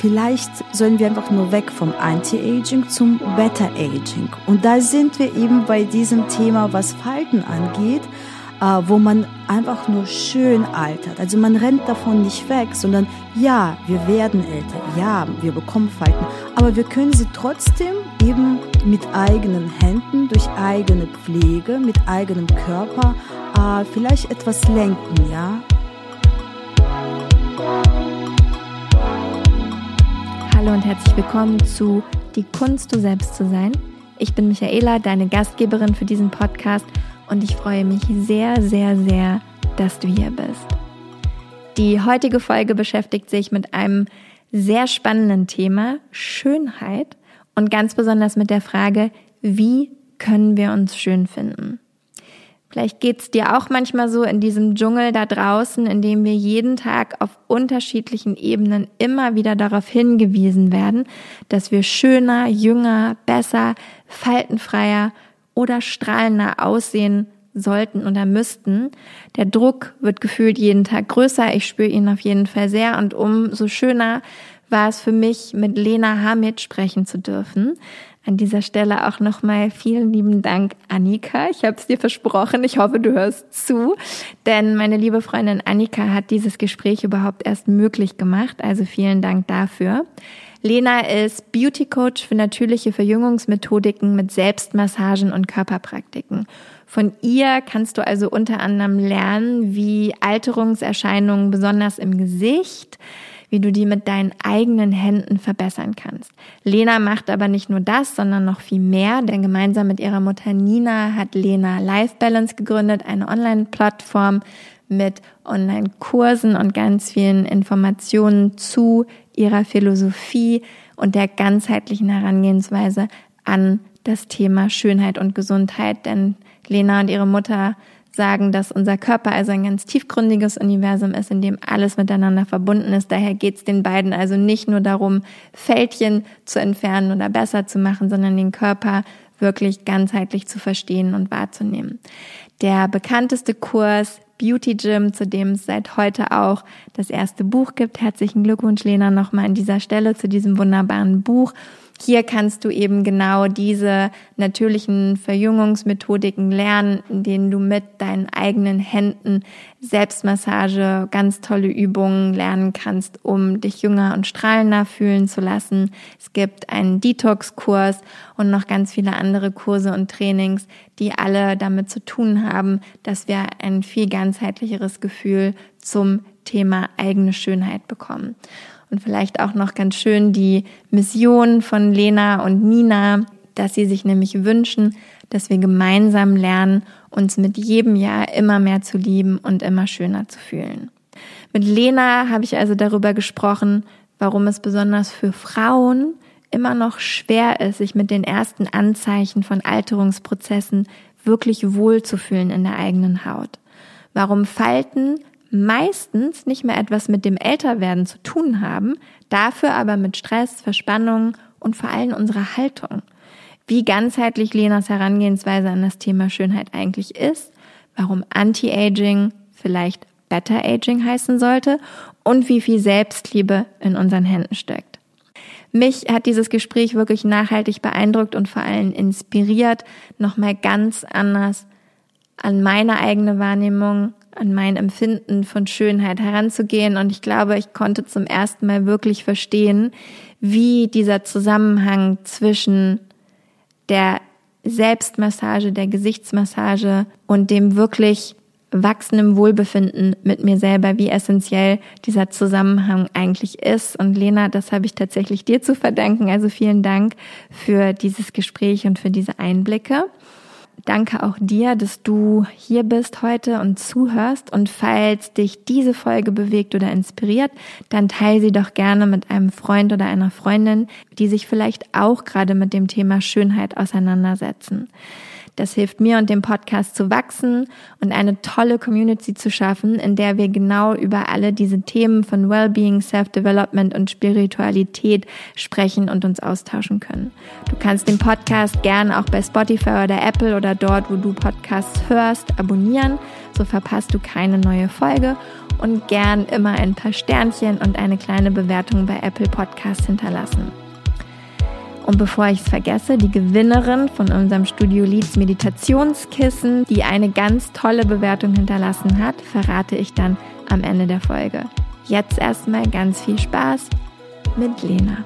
vielleicht sollen wir einfach nur weg vom Anti-Aging zum Better-Aging. Und da sind wir eben bei diesem Thema, was Falten angeht, äh, wo man einfach nur schön altert. Also man rennt davon nicht weg, sondern ja, wir werden älter, ja, wir bekommen Falten, aber wir können sie trotzdem eben mit eigenen Händen, durch eigene Pflege, mit eigenem Körper äh, vielleicht etwas lenken, ja. Hallo und herzlich willkommen zu Die Kunst, du selbst zu sein. Ich bin Michaela, deine Gastgeberin für diesen Podcast und ich freue mich sehr, sehr, sehr, dass du hier bist. Die heutige Folge beschäftigt sich mit einem sehr spannenden Thema, Schönheit und ganz besonders mit der Frage, wie können wir uns schön finden? Vielleicht geht's dir auch manchmal so in diesem Dschungel da draußen, in dem wir jeden Tag auf unterschiedlichen Ebenen immer wieder darauf hingewiesen werden, dass wir schöner, jünger, besser, faltenfreier oder strahlender aussehen sollten oder müssten. Der Druck wird gefühlt jeden Tag größer. Ich spüre ihn auf jeden Fall sehr und umso schöner war es für mich, mit Lena Hamid sprechen zu dürfen. An dieser Stelle auch nochmal vielen lieben Dank, Annika. Ich habe es dir versprochen. Ich hoffe, du hörst zu. Denn meine liebe Freundin Annika hat dieses Gespräch überhaupt erst möglich gemacht. Also vielen Dank dafür. Lena ist Beauty Coach für natürliche Verjüngungsmethodiken mit Selbstmassagen und Körperpraktiken. Von ihr kannst du also unter anderem lernen, wie Alterungserscheinungen besonders im Gesicht, wie du die mit deinen eigenen Händen verbessern kannst. Lena macht aber nicht nur das, sondern noch viel mehr, denn gemeinsam mit ihrer Mutter Nina hat Lena Life Balance gegründet, eine Online-Plattform mit Online-Kursen und ganz vielen Informationen zu ihrer Philosophie und der ganzheitlichen Herangehensweise an das Thema Schönheit und Gesundheit, denn Lena und ihre Mutter sagen, dass unser Körper also ein ganz tiefgründiges Universum ist, in dem alles miteinander verbunden ist. Daher geht es den beiden also nicht nur darum, Fältchen zu entfernen oder besser zu machen, sondern den Körper wirklich ganzheitlich zu verstehen und wahrzunehmen. Der bekannteste Kurs Beauty Gym, zu dem es seit heute auch das erste Buch gibt. Herzlichen Glückwunsch, Lena, nochmal an dieser Stelle zu diesem wunderbaren Buch. Hier kannst du eben genau diese natürlichen Verjüngungsmethodiken lernen, in denen du mit deinen eigenen Händen Selbstmassage, ganz tolle Übungen lernen kannst, um dich jünger und strahlender fühlen zu lassen. Es gibt einen Detox-Kurs und noch ganz viele andere Kurse und Trainings, die alle damit zu tun haben, dass wir ein viel ganzheitlicheres Gefühl zum Thema eigene Schönheit bekommen und vielleicht auch noch ganz schön die Mission von Lena und Nina, dass sie sich nämlich wünschen, dass wir gemeinsam lernen, uns mit jedem Jahr immer mehr zu lieben und immer schöner zu fühlen. Mit Lena habe ich also darüber gesprochen, warum es besonders für Frauen immer noch schwer ist, sich mit den ersten Anzeichen von Alterungsprozessen wirklich wohlzufühlen in der eigenen Haut. Warum Falten meistens nicht mehr etwas mit dem Älterwerden zu tun haben, dafür aber mit Stress, Verspannung und vor allem unserer Haltung. Wie ganzheitlich Lenas Herangehensweise an das Thema Schönheit eigentlich ist, warum Anti-Aging vielleicht Better Aging heißen sollte und wie viel Selbstliebe in unseren Händen steckt. Mich hat dieses Gespräch wirklich nachhaltig beeindruckt und vor allem inspiriert, nochmal ganz anders an meine eigene Wahrnehmung an mein Empfinden von Schönheit heranzugehen. Und ich glaube, ich konnte zum ersten Mal wirklich verstehen, wie dieser Zusammenhang zwischen der Selbstmassage, der Gesichtsmassage und dem wirklich wachsendem Wohlbefinden mit mir selber, wie essentiell dieser Zusammenhang eigentlich ist. Und Lena, das habe ich tatsächlich dir zu verdanken. Also vielen Dank für dieses Gespräch und für diese Einblicke. Danke auch dir, dass du hier bist heute und zuhörst. Und falls dich diese Folge bewegt oder inspiriert, dann teile sie doch gerne mit einem Freund oder einer Freundin, die sich vielleicht auch gerade mit dem Thema Schönheit auseinandersetzen. Das hilft mir und dem Podcast zu wachsen und eine tolle Community zu schaffen, in der wir genau über alle diese Themen von Wellbeing, Self-Development und Spiritualität sprechen und uns austauschen können. Du kannst den Podcast gern auch bei Spotify oder Apple oder dort, wo du Podcasts hörst, abonnieren. So verpasst du keine neue Folge und gern immer ein paar Sternchen und eine kleine Bewertung bei Apple Podcasts hinterlassen. Und bevor ich es vergesse, die Gewinnerin von unserem Studio Leads Meditationskissen, die eine ganz tolle Bewertung hinterlassen hat, verrate ich dann am Ende der Folge. Jetzt erstmal ganz viel Spaß mit Lena.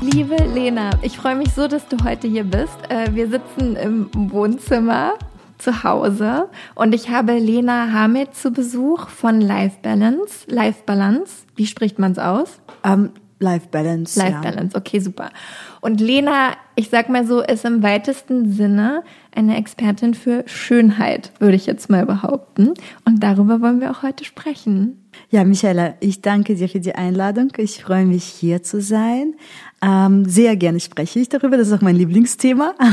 Liebe Lena, ich freue mich so, dass du heute hier bist. Äh, wir sitzen im Wohnzimmer zu Hause und ich habe Lena Hamid zu Besuch von Life Balance. Life Balance, wie spricht man es aus? Um, ähm, Life Balance. Life ja. Balance, okay, super. Und Lena, ich sag mal so, ist im weitesten Sinne eine Expertin für Schönheit, würde ich jetzt mal behaupten. Und darüber wollen wir auch heute sprechen. Ja, Michaela, ich danke dir für die Einladung. Ich freue mich, hier zu sein. Ähm, sehr gerne spreche ich darüber. Das ist auch mein Lieblingsthema.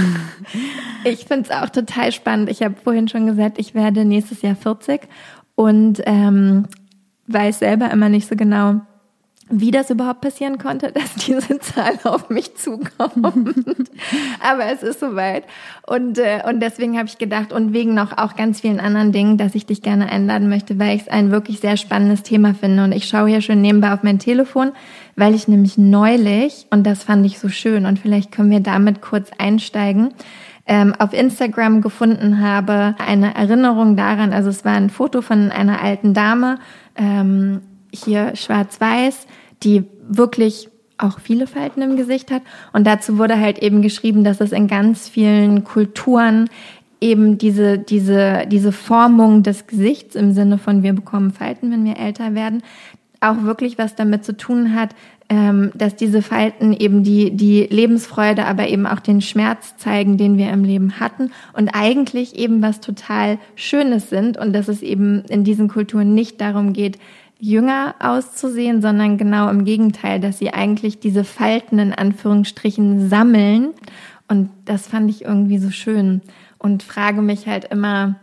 Ich finde es auch total spannend. Ich habe vorhin schon gesagt, ich werde nächstes Jahr 40 und ähm, weiß selber immer nicht so genau, wie das überhaupt passieren konnte, dass diese Zahl auf mich zukommt. Aber es ist soweit. Und, äh, und deswegen habe ich gedacht, und wegen noch auch ganz vielen anderen Dingen, dass ich dich gerne einladen möchte, weil ich es ein wirklich sehr spannendes Thema finde. Und ich schaue hier schon nebenbei auf mein Telefon, weil ich nämlich neulich, und das fand ich so schön, und vielleicht können wir damit kurz einsteigen, ähm, auf Instagram gefunden habe, eine Erinnerung daran, also es war ein Foto von einer alten Dame, ähm, hier schwarz-weiß, die wirklich auch viele Falten im Gesicht hat. Und dazu wurde halt eben geschrieben, dass es in ganz vielen Kulturen eben diese, diese, diese Formung des Gesichts im Sinne von wir bekommen Falten, wenn wir älter werden, auch wirklich was damit zu tun hat, ähm, dass diese Falten eben die, die Lebensfreude, aber eben auch den Schmerz zeigen, den wir im Leben hatten und eigentlich eben was total Schönes sind und dass es eben in diesen Kulturen nicht darum geht, jünger auszusehen, sondern genau im Gegenteil, dass sie eigentlich diese Falten in Anführungsstrichen sammeln. Und das fand ich irgendwie so schön und frage mich halt immer,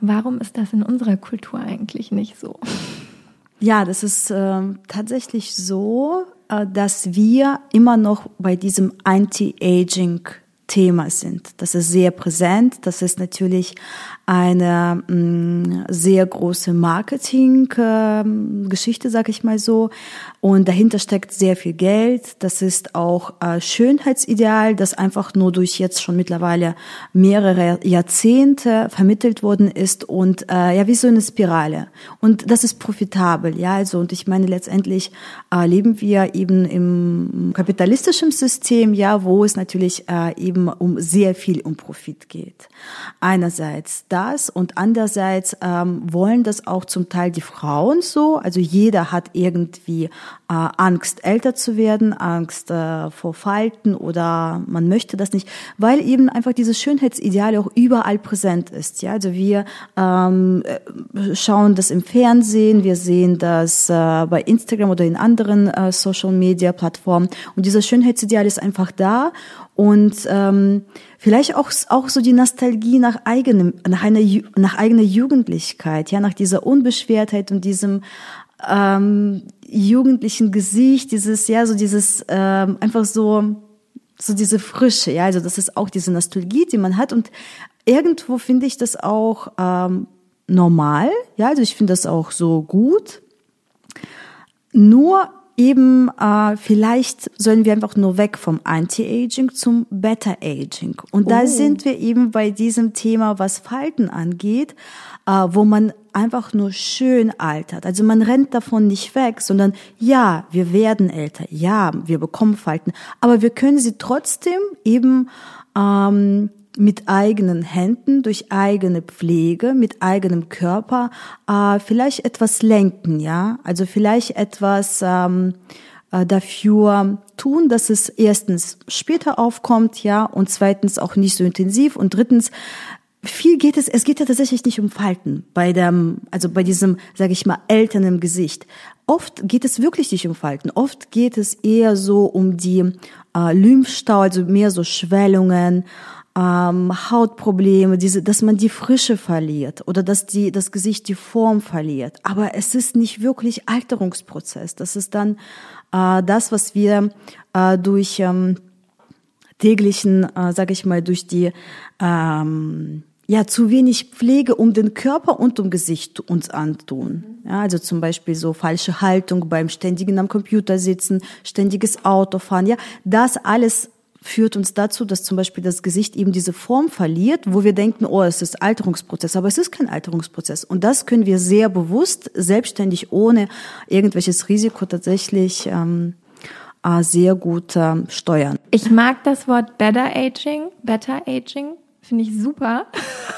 warum ist das in unserer Kultur eigentlich nicht so? Ja, das ist äh, tatsächlich so, äh, dass wir immer noch bei diesem Anti-Aging Thema sind. Das ist sehr präsent. Das ist natürlich eine mm, sehr große Marketing-Geschichte, sag ich mal so. Und dahinter steckt sehr viel Geld. Das ist auch äh, Schönheitsideal, das einfach nur durch jetzt schon mittlerweile mehrere Jahrzehnte vermittelt worden ist und äh, ja wie so eine Spirale. Und das ist profitabel, ja. Also und ich meine letztendlich äh, leben wir eben im kapitalistischen System, ja, wo es natürlich eben um sehr viel um Profit geht. Einerseits das und andererseits ähm, wollen das auch zum Teil die Frauen so. Also jeder hat irgendwie äh, Angst, älter zu werden, Angst äh, vor Falten oder man möchte das nicht, weil eben einfach dieses Schönheitsideal auch überall präsent ist. Ja, also wir ähm, äh, schauen das im Fernsehen, wir sehen das äh, bei Instagram oder in anderen äh, Social Media Plattformen und dieses Schönheitsideal ist einfach da und ähm, vielleicht auch auch so die Nostalgie nach eigenem nach einer nach eigener Jugendlichkeit ja nach dieser Unbeschwertheit und diesem ähm, jugendlichen Gesicht, dieses, ja, so dieses, ähm, einfach so, so diese Frische, ja, also das ist auch diese Nostalgie, die man hat. Und irgendwo finde ich das auch ähm, normal, ja, also ich finde das auch so gut. Nur eben äh, vielleicht sollen wir einfach nur weg vom Anti-Aging zum Better-Aging. Und oh. da sind wir eben bei diesem Thema, was Falten angeht, äh, wo man einfach nur schön altert. Also man rennt davon nicht weg, sondern ja, wir werden älter, ja, wir bekommen Falten, aber wir können sie trotzdem eben ähm, mit eigenen Händen, durch eigene Pflege, mit eigenem Körper äh, vielleicht etwas lenken, ja, also vielleicht etwas ähm, äh, dafür tun, dass es erstens später aufkommt, ja, und zweitens auch nicht so intensiv und drittens viel geht es, es geht ja tatsächlich nicht um Falten bei dem, also bei diesem, sage ich mal, Eltern im Gesicht. Oft geht es wirklich nicht um Falten. Oft geht es eher so um die äh, Lymphstau, also mehr so Schwellungen, ähm, Hautprobleme, diese, dass man die Frische verliert oder dass die, das Gesicht die Form verliert. Aber es ist nicht wirklich Alterungsprozess. Das ist dann äh, das, was wir äh, durch ähm, täglichen, äh, sage ich mal, durch die ähm, ja zu wenig Pflege um den Körper und um Gesicht uns antun. Ja, also zum Beispiel so falsche Haltung beim ständigen am Computer sitzen, ständiges Autofahren. Ja, das alles führt uns dazu, dass zum Beispiel das Gesicht eben diese Form verliert, wo wir denken, oh, es ist Alterungsprozess, aber es ist kein Alterungsprozess. Und das können wir sehr bewusst, selbstständig, ohne irgendwelches Risiko tatsächlich ähm, äh, sehr gut äh, steuern. Ich mag das Wort Better Aging, Better Aging, Finde ich super.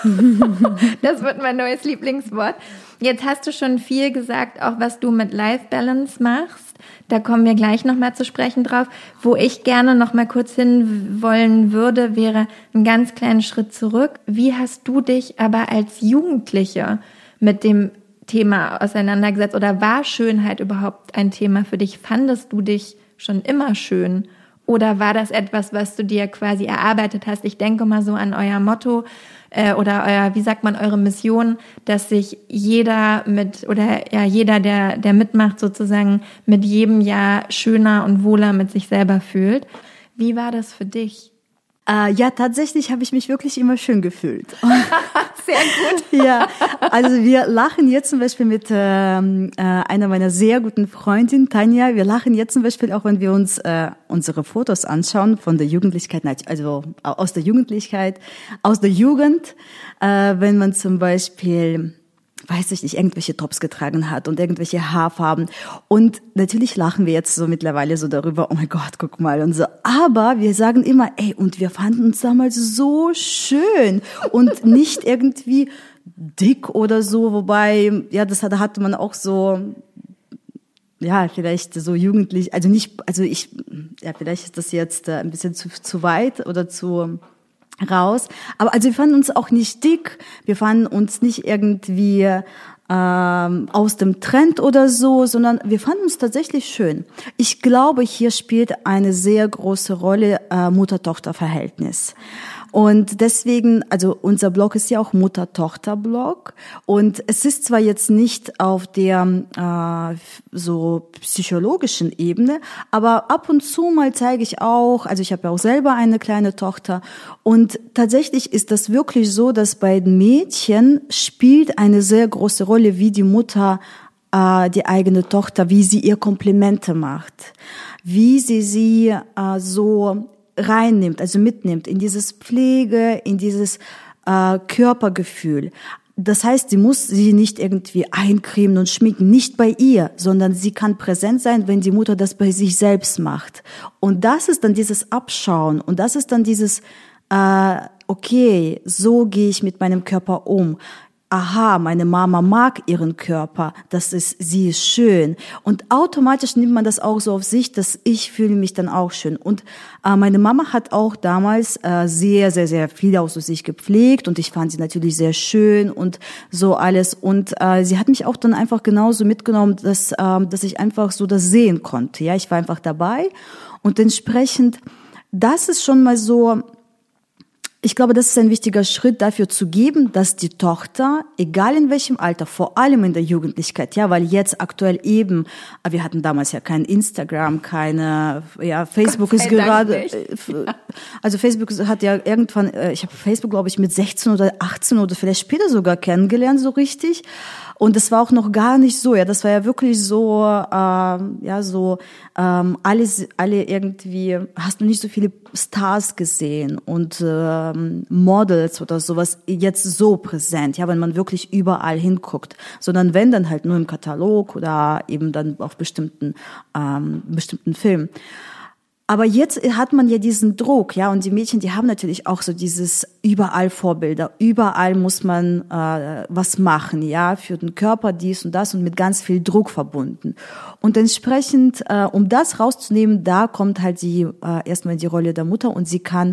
das wird mein neues Lieblingswort. Jetzt hast du schon viel gesagt, auch was du mit Life Balance machst. Da kommen wir gleich nochmal zu sprechen drauf. Wo ich gerne nochmal kurz hin wollen würde, wäre einen ganz kleinen Schritt zurück. Wie hast du dich aber als Jugendliche mit dem Thema auseinandergesetzt oder war Schönheit überhaupt ein Thema für dich? Fandest du dich schon immer schön? Oder war das etwas, was du dir quasi erarbeitet hast? Ich denke mal so an euer Motto äh, oder euer, wie sagt man, eure Mission, dass sich jeder mit oder ja jeder, der der mitmacht, sozusagen mit jedem Jahr schöner und wohler mit sich selber fühlt. Wie war das für dich? Äh, ja, tatsächlich habe ich mich wirklich immer schön gefühlt. sehr gut. ja, also wir lachen jetzt zum Beispiel mit ähm, äh, einer meiner sehr guten Freundinnen, Tanja. Wir lachen jetzt zum Beispiel auch, wenn wir uns äh, unsere Fotos anschauen von der Jugendlichkeit, also aus der Jugendlichkeit, aus der Jugend, äh, wenn man zum Beispiel weiß ich nicht, irgendwelche Tops getragen hat und irgendwelche Haarfarben. Und natürlich lachen wir jetzt so mittlerweile so darüber, oh mein Gott, guck mal und so. Aber wir sagen immer, ey, und wir fanden uns damals so schön und nicht irgendwie dick oder so, wobei, ja, das hatte, hatte man auch so, ja, vielleicht so jugendlich, also nicht, also ich, ja, vielleicht ist das jetzt äh, ein bisschen zu, zu weit oder zu, raus. Aber also wir fanden uns auch nicht dick, wir fanden uns nicht irgendwie ähm, aus dem Trend oder so, sondern wir fanden uns tatsächlich schön. Ich glaube, hier spielt eine sehr große Rolle äh, Mutter-Tochter-Verhältnis. Und deswegen, also unser Blog ist ja auch Mutter-Tochter-Blog. Und es ist zwar jetzt nicht auf der äh, so psychologischen Ebene, aber ab und zu mal zeige ich auch, also ich habe ja auch selber eine kleine Tochter. Und tatsächlich ist das wirklich so, dass bei den Mädchen spielt eine sehr große Rolle, wie die Mutter äh, die eigene Tochter, wie sie ihr Komplimente macht, wie sie sie äh, so reinnimmt, also mitnimmt in dieses Pflege, in dieses äh, Körpergefühl. Das heißt, sie muss sie nicht irgendwie eincremen und schminken, nicht bei ihr, sondern sie kann präsent sein, wenn die Mutter das bei sich selbst macht. Und das ist dann dieses Abschauen und das ist dann dieses, äh, okay, so gehe ich mit meinem Körper um aha, meine Mama mag ihren Körper, das ist, sie ist schön. Und automatisch nimmt man das auch so auf sich, dass ich fühle mich dann auch schön. Und äh, meine Mama hat auch damals äh, sehr, sehr, sehr viel aus sich gepflegt und ich fand sie natürlich sehr schön und so alles. Und äh, sie hat mich auch dann einfach genauso mitgenommen, dass, äh, dass ich einfach so das sehen konnte. Ja, ich war einfach dabei und entsprechend, das ist schon mal so, ich glaube, das ist ein wichtiger Schritt dafür zu geben, dass die Tochter, egal in welchem Alter, vor allem in der Jugendlichkeit, ja, weil jetzt aktuell eben, wir hatten damals ja kein Instagram, keine, ja, Facebook ist gerade, äh, also Facebook hat ja irgendwann, äh, ich habe Facebook, glaube ich, mit 16 oder 18 oder vielleicht später sogar kennengelernt, so richtig. Und das war auch noch gar nicht so, ja, das war ja wirklich so, ähm, ja, so ähm, alles, alle irgendwie, hast du nicht so viele Stars gesehen und ähm, Models oder sowas jetzt so präsent, ja, wenn man wirklich überall hinguckt, sondern wenn dann halt nur im Katalog oder eben dann auf bestimmten ähm, bestimmten Filmen. Aber jetzt hat man ja diesen Druck, ja, und die Mädchen, die haben natürlich auch so dieses überall Vorbilder, überall muss man äh, was machen, ja, für den Körper dies und das und mit ganz viel Druck verbunden. Und entsprechend, äh, um das rauszunehmen, da kommt halt die äh, erstmal die Rolle der Mutter und sie kann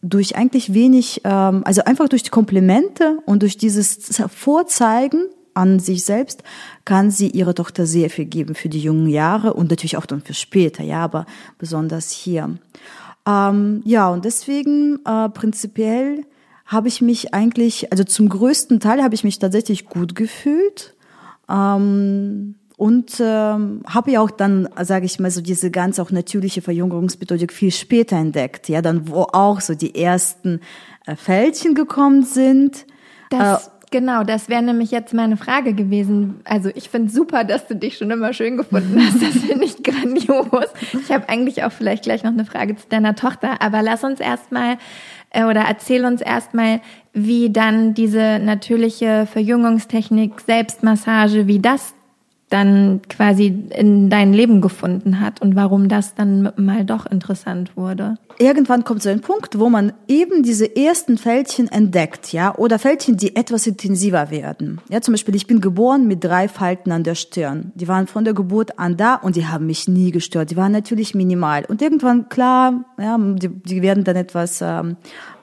durch eigentlich wenig, ähm, also einfach durch die Komplimente und durch dieses Vorzeigen an sich selbst kann sie ihrer Tochter sehr viel geben für die jungen Jahre und natürlich auch dann für später, ja, aber besonders hier. Ähm, ja, und deswegen äh, prinzipiell habe ich mich eigentlich, also zum größten Teil habe ich mich tatsächlich gut gefühlt. Ähm, und ähm, habe ja auch dann, sage ich mal, so diese ganz auch natürliche Verjüngerungsmethodik viel später entdeckt, ja, dann wo auch so die ersten äh, Fältchen gekommen sind. Das, äh, genau, das wäre nämlich jetzt meine Frage gewesen. Also ich finde super, dass du dich schon immer schön gefunden hast. Das finde ich grandios. Ich habe eigentlich auch vielleicht gleich noch eine Frage zu deiner Tochter, aber lass uns erstmal äh, oder erzähl uns erstmal, wie dann diese natürliche Verjüngungstechnik, Selbstmassage, wie das dann quasi in dein Leben gefunden hat und warum das dann mal doch interessant wurde. Irgendwann kommt so ein Punkt, wo man eben diese ersten Fältchen entdeckt, ja, oder Fältchen, die etwas intensiver werden. Ja, zum Beispiel, ich bin geboren mit drei Falten an der Stirn. Die waren von der Geburt an da und die haben mich nie gestört. Die waren natürlich minimal. Und irgendwann, klar, ja, die, die werden dann etwas ähm,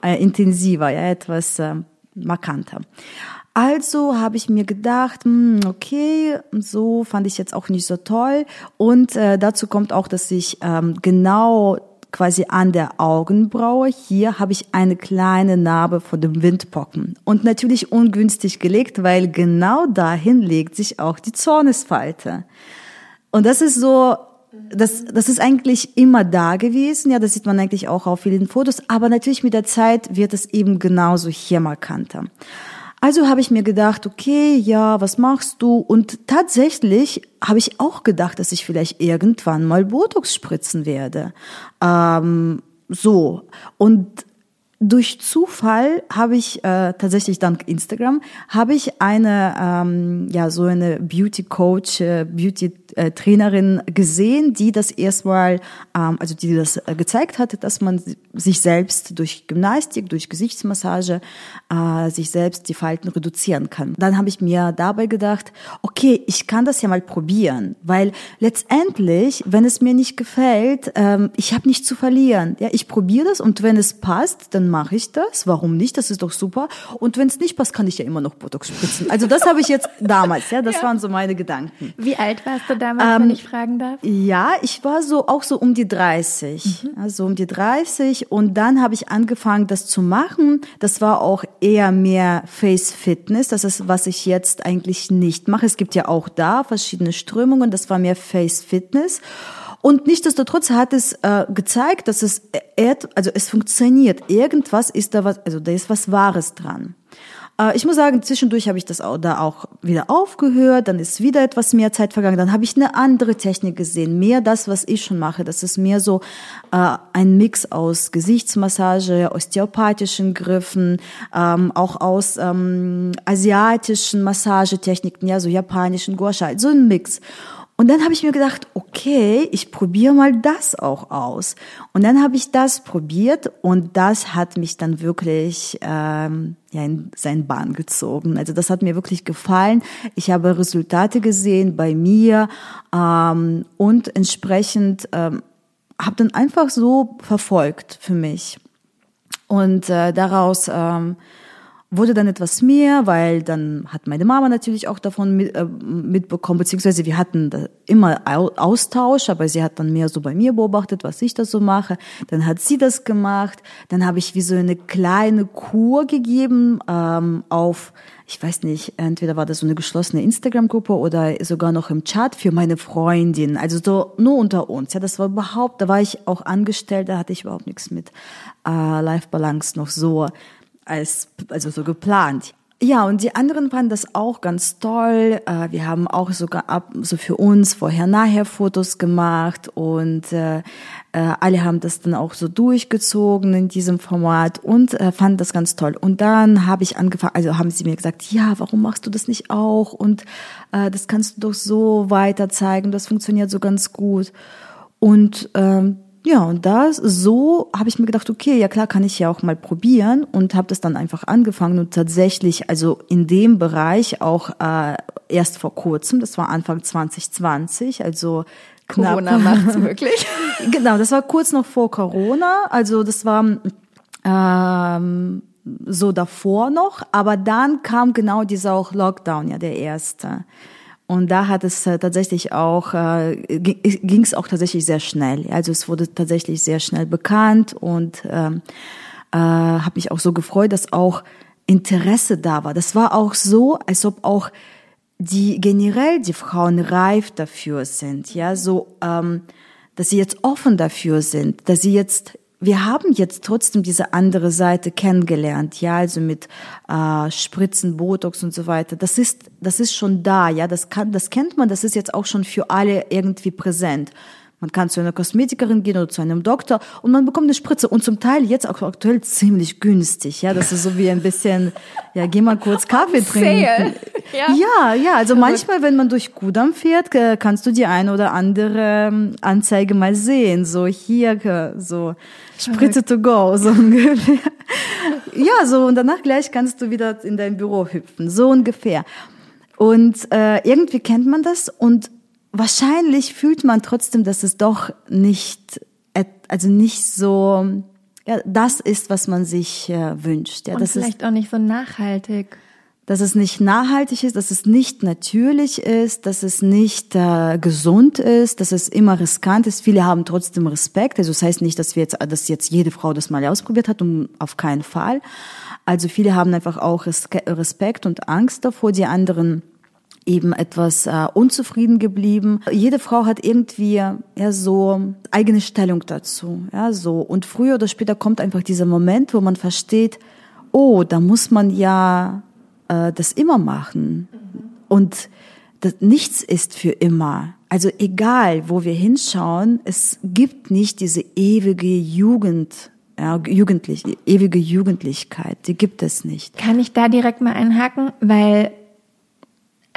äh, intensiver, ja, etwas äh, markanter. Also habe ich mir gedacht, hm, okay, so fand ich jetzt auch nicht so toll. Und äh, dazu kommt auch, dass ich ähm, genau quasi an der Augenbraue hier habe ich eine kleine Narbe von dem Windpocken. Und natürlich ungünstig gelegt, weil genau dahin legt sich auch die Zornesfalte. Und das ist so das, das ist eigentlich immer da gewesen, ja, das sieht man eigentlich auch auf vielen Fotos, aber natürlich mit der Zeit wird es eben genauso hier markanter. Also habe ich mir gedacht, okay, ja, was machst du? Und tatsächlich habe ich auch gedacht, dass ich vielleicht irgendwann mal Botox spritzen werde. Ähm, so. Und durch Zufall habe ich äh, tatsächlich dank Instagram habe ich eine ähm, ja so eine Beauty Coach, äh, Beauty äh, Trainerin gesehen, die das erstmal, ähm, also die das äh, gezeigt hatte, dass man sich selbst durch Gymnastik, durch Gesichtsmassage, äh, sich selbst die Falten reduzieren kann. Dann habe ich mir dabei gedacht, okay, ich kann das ja mal probieren, weil letztendlich, wenn es mir nicht gefällt, ähm, ich habe nichts zu verlieren. Ja, ich probiere das und wenn es passt, dann mache ich das. Warum nicht? Das ist doch super. Und wenn es nicht passt, kann ich ja immer noch Botox spritzen. Also das habe ich jetzt damals. Ja, das ja. waren so meine Gedanken. Wie alt warst du damals, ähm, wenn ich fragen darf? Ja, ich war so auch so um die 30. Mhm. Also um die 30 und dann habe ich angefangen, das zu machen. Das war auch eher mehr Face Fitness. Das ist, was ich jetzt eigentlich nicht mache. Es gibt ja auch da verschiedene Strömungen. Das war mehr Face Fitness. Und nichtsdestotrotz hat es äh, gezeigt, dass es, also es funktioniert. Irgendwas ist da was, also da ist was Wahres dran. Äh, ich muss sagen, zwischendurch habe ich das auch, da auch wieder aufgehört, dann ist wieder etwas mehr Zeit vergangen, dann habe ich eine andere Technik gesehen, mehr das, was ich schon mache. Das ist mehr so äh, ein Mix aus Gesichtsmassage, osteopathischen Griffen, ähm, auch aus ähm, asiatischen Massagetechniken, ja, so japanischen Gua Sha, so ein Mix. Und dann habe ich mir gedacht, okay, ich probiere mal das auch aus. Und dann habe ich das probiert und das hat mich dann wirklich ähm, ja, in seinen Bahn gezogen. Also das hat mir wirklich gefallen. Ich habe Resultate gesehen bei mir ähm, und entsprechend ähm, habe dann einfach so verfolgt für mich. Und äh, daraus ähm, wurde dann etwas mehr, weil dann hat meine Mama natürlich auch davon mit, äh, mitbekommen, beziehungsweise wir hatten immer Austausch, aber sie hat dann mehr so bei mir beobachtet, was ich da so mache. Dann hat sie das gemacht. Dann habe ich wie so eine kleine Kur gegeben ähm, auf, ich weiß nicht, entweder war das so eine geschlossene Instagram-Gruppe oder sogar noch im Chat für meine Freundin. Also so nur unter uns. Ja, das war überhaupt, da war ich auch angestellt, da hatte ich überhaupt nichts mit äh, Life Balance noch so als, also so geplant. Ja, und die anderen fanden das auch ganz toll. Äh, wir haben auch sogar ab, so für uns vorher-nachher-Fotos gemacht und äh, äh, alle haben das dann auch so durchgezogen in diesem Format und fanden das ganz toll. Und dann habe ich angefangen, also haben sie mir gesagt, ja, warum machst du das nicht auch? Und das kannst du doch so weiter zeigen, das funktioniert so ganz gut. Und ähm, ja, und das so habe ich mir gedacht, okay, ja klar, kann ich ja auch mal probieren und habe das dann einfach angefangen und tatsächlich, also in dem Bereich auch äh, erst vor kurzem, das war Anfang 2020, also Corona macht's möglich. genau, das war kurz noch vor Corona, also das war ähm, so davor noch, aber dann kam genau dieser auch Lockdown, ja, der erste. Und da hat es äh, tatsächlich auch, äh, ging es auch tatsächlich sehr schnell. Also es wurde tatsächlich sehr schnell bekannt und ähm, äh, habe mich auch so gefreut, dass auch Interesse da war. Das war auch so, als ob auch die generell die Frauen reif dafür sind, ja, so, ähm, dass sie jetzt offen dafür sind, dass sie jetzt wir haben jetzt trotzdem diese andere Seite kennengelernt, ja, also mit äh, Spritzen, Botox und so weiter. Das ist, das ist schon da, ja, das kann, das kennt man, das ist jetzt auch schon für alle irgendwie präsent. Man kann zu einer Kosmetikerin gehen oder zu einem Doktor und man bekommt eine Spritze und zum Teil jetzt auch aktuell ziemlich günstig. Ja, das ist so wie ein bisschen, ja, geh mal kurz Kaffee trinken. Ja. ja, ja, also manchmal, wenn man durch Kudam fährt, kannst du die eine oder andere ähm, Anzeige mal sehen. So hier, so Spritze to go, so ungefähr. Ja, so und danach gleich kannst du wieder in dein Büro hüpfen, so ungefähr. Und äh, irgendwie kennt man das und wahrscheinlich fühlt man trotzdem, dass es doch nicht, also nicht so, ja, das ist, was man sich äh, wünscht. Ja, Und das vielleicht ist, auch nicht so nachhaltig. Dass es nicht nachhaltig ist, dass es nicht natürlich ist, dass es nicht äh, gesund ist, dass es immer riskant ist. Viele haben trotzdem Respekt. Also das heißt nicht, dass wir jetzt, dass jetzt jede Frau das mal ausprobiert hat, um auf keinen Fall. Also viele haben einfach auch Respekt und Angst davor, die anderen eben etwas äh, unzufrieden geblieben. Jede Frau hat irgendwie ja so eigene Stellung dazu, ja so und früher oder später kommt einfach dieser Moment, wo man versteht, oh, da muss man ja äh, das immer machen und das, nichts ist für immer. Also egal, wo wir hinschauen, es gibt nicht diese ewige Jugend ja, jugendlich, ewige Jugendlichkeit, die gibt es nicht. Kann ich da direkt mal einhaken, weil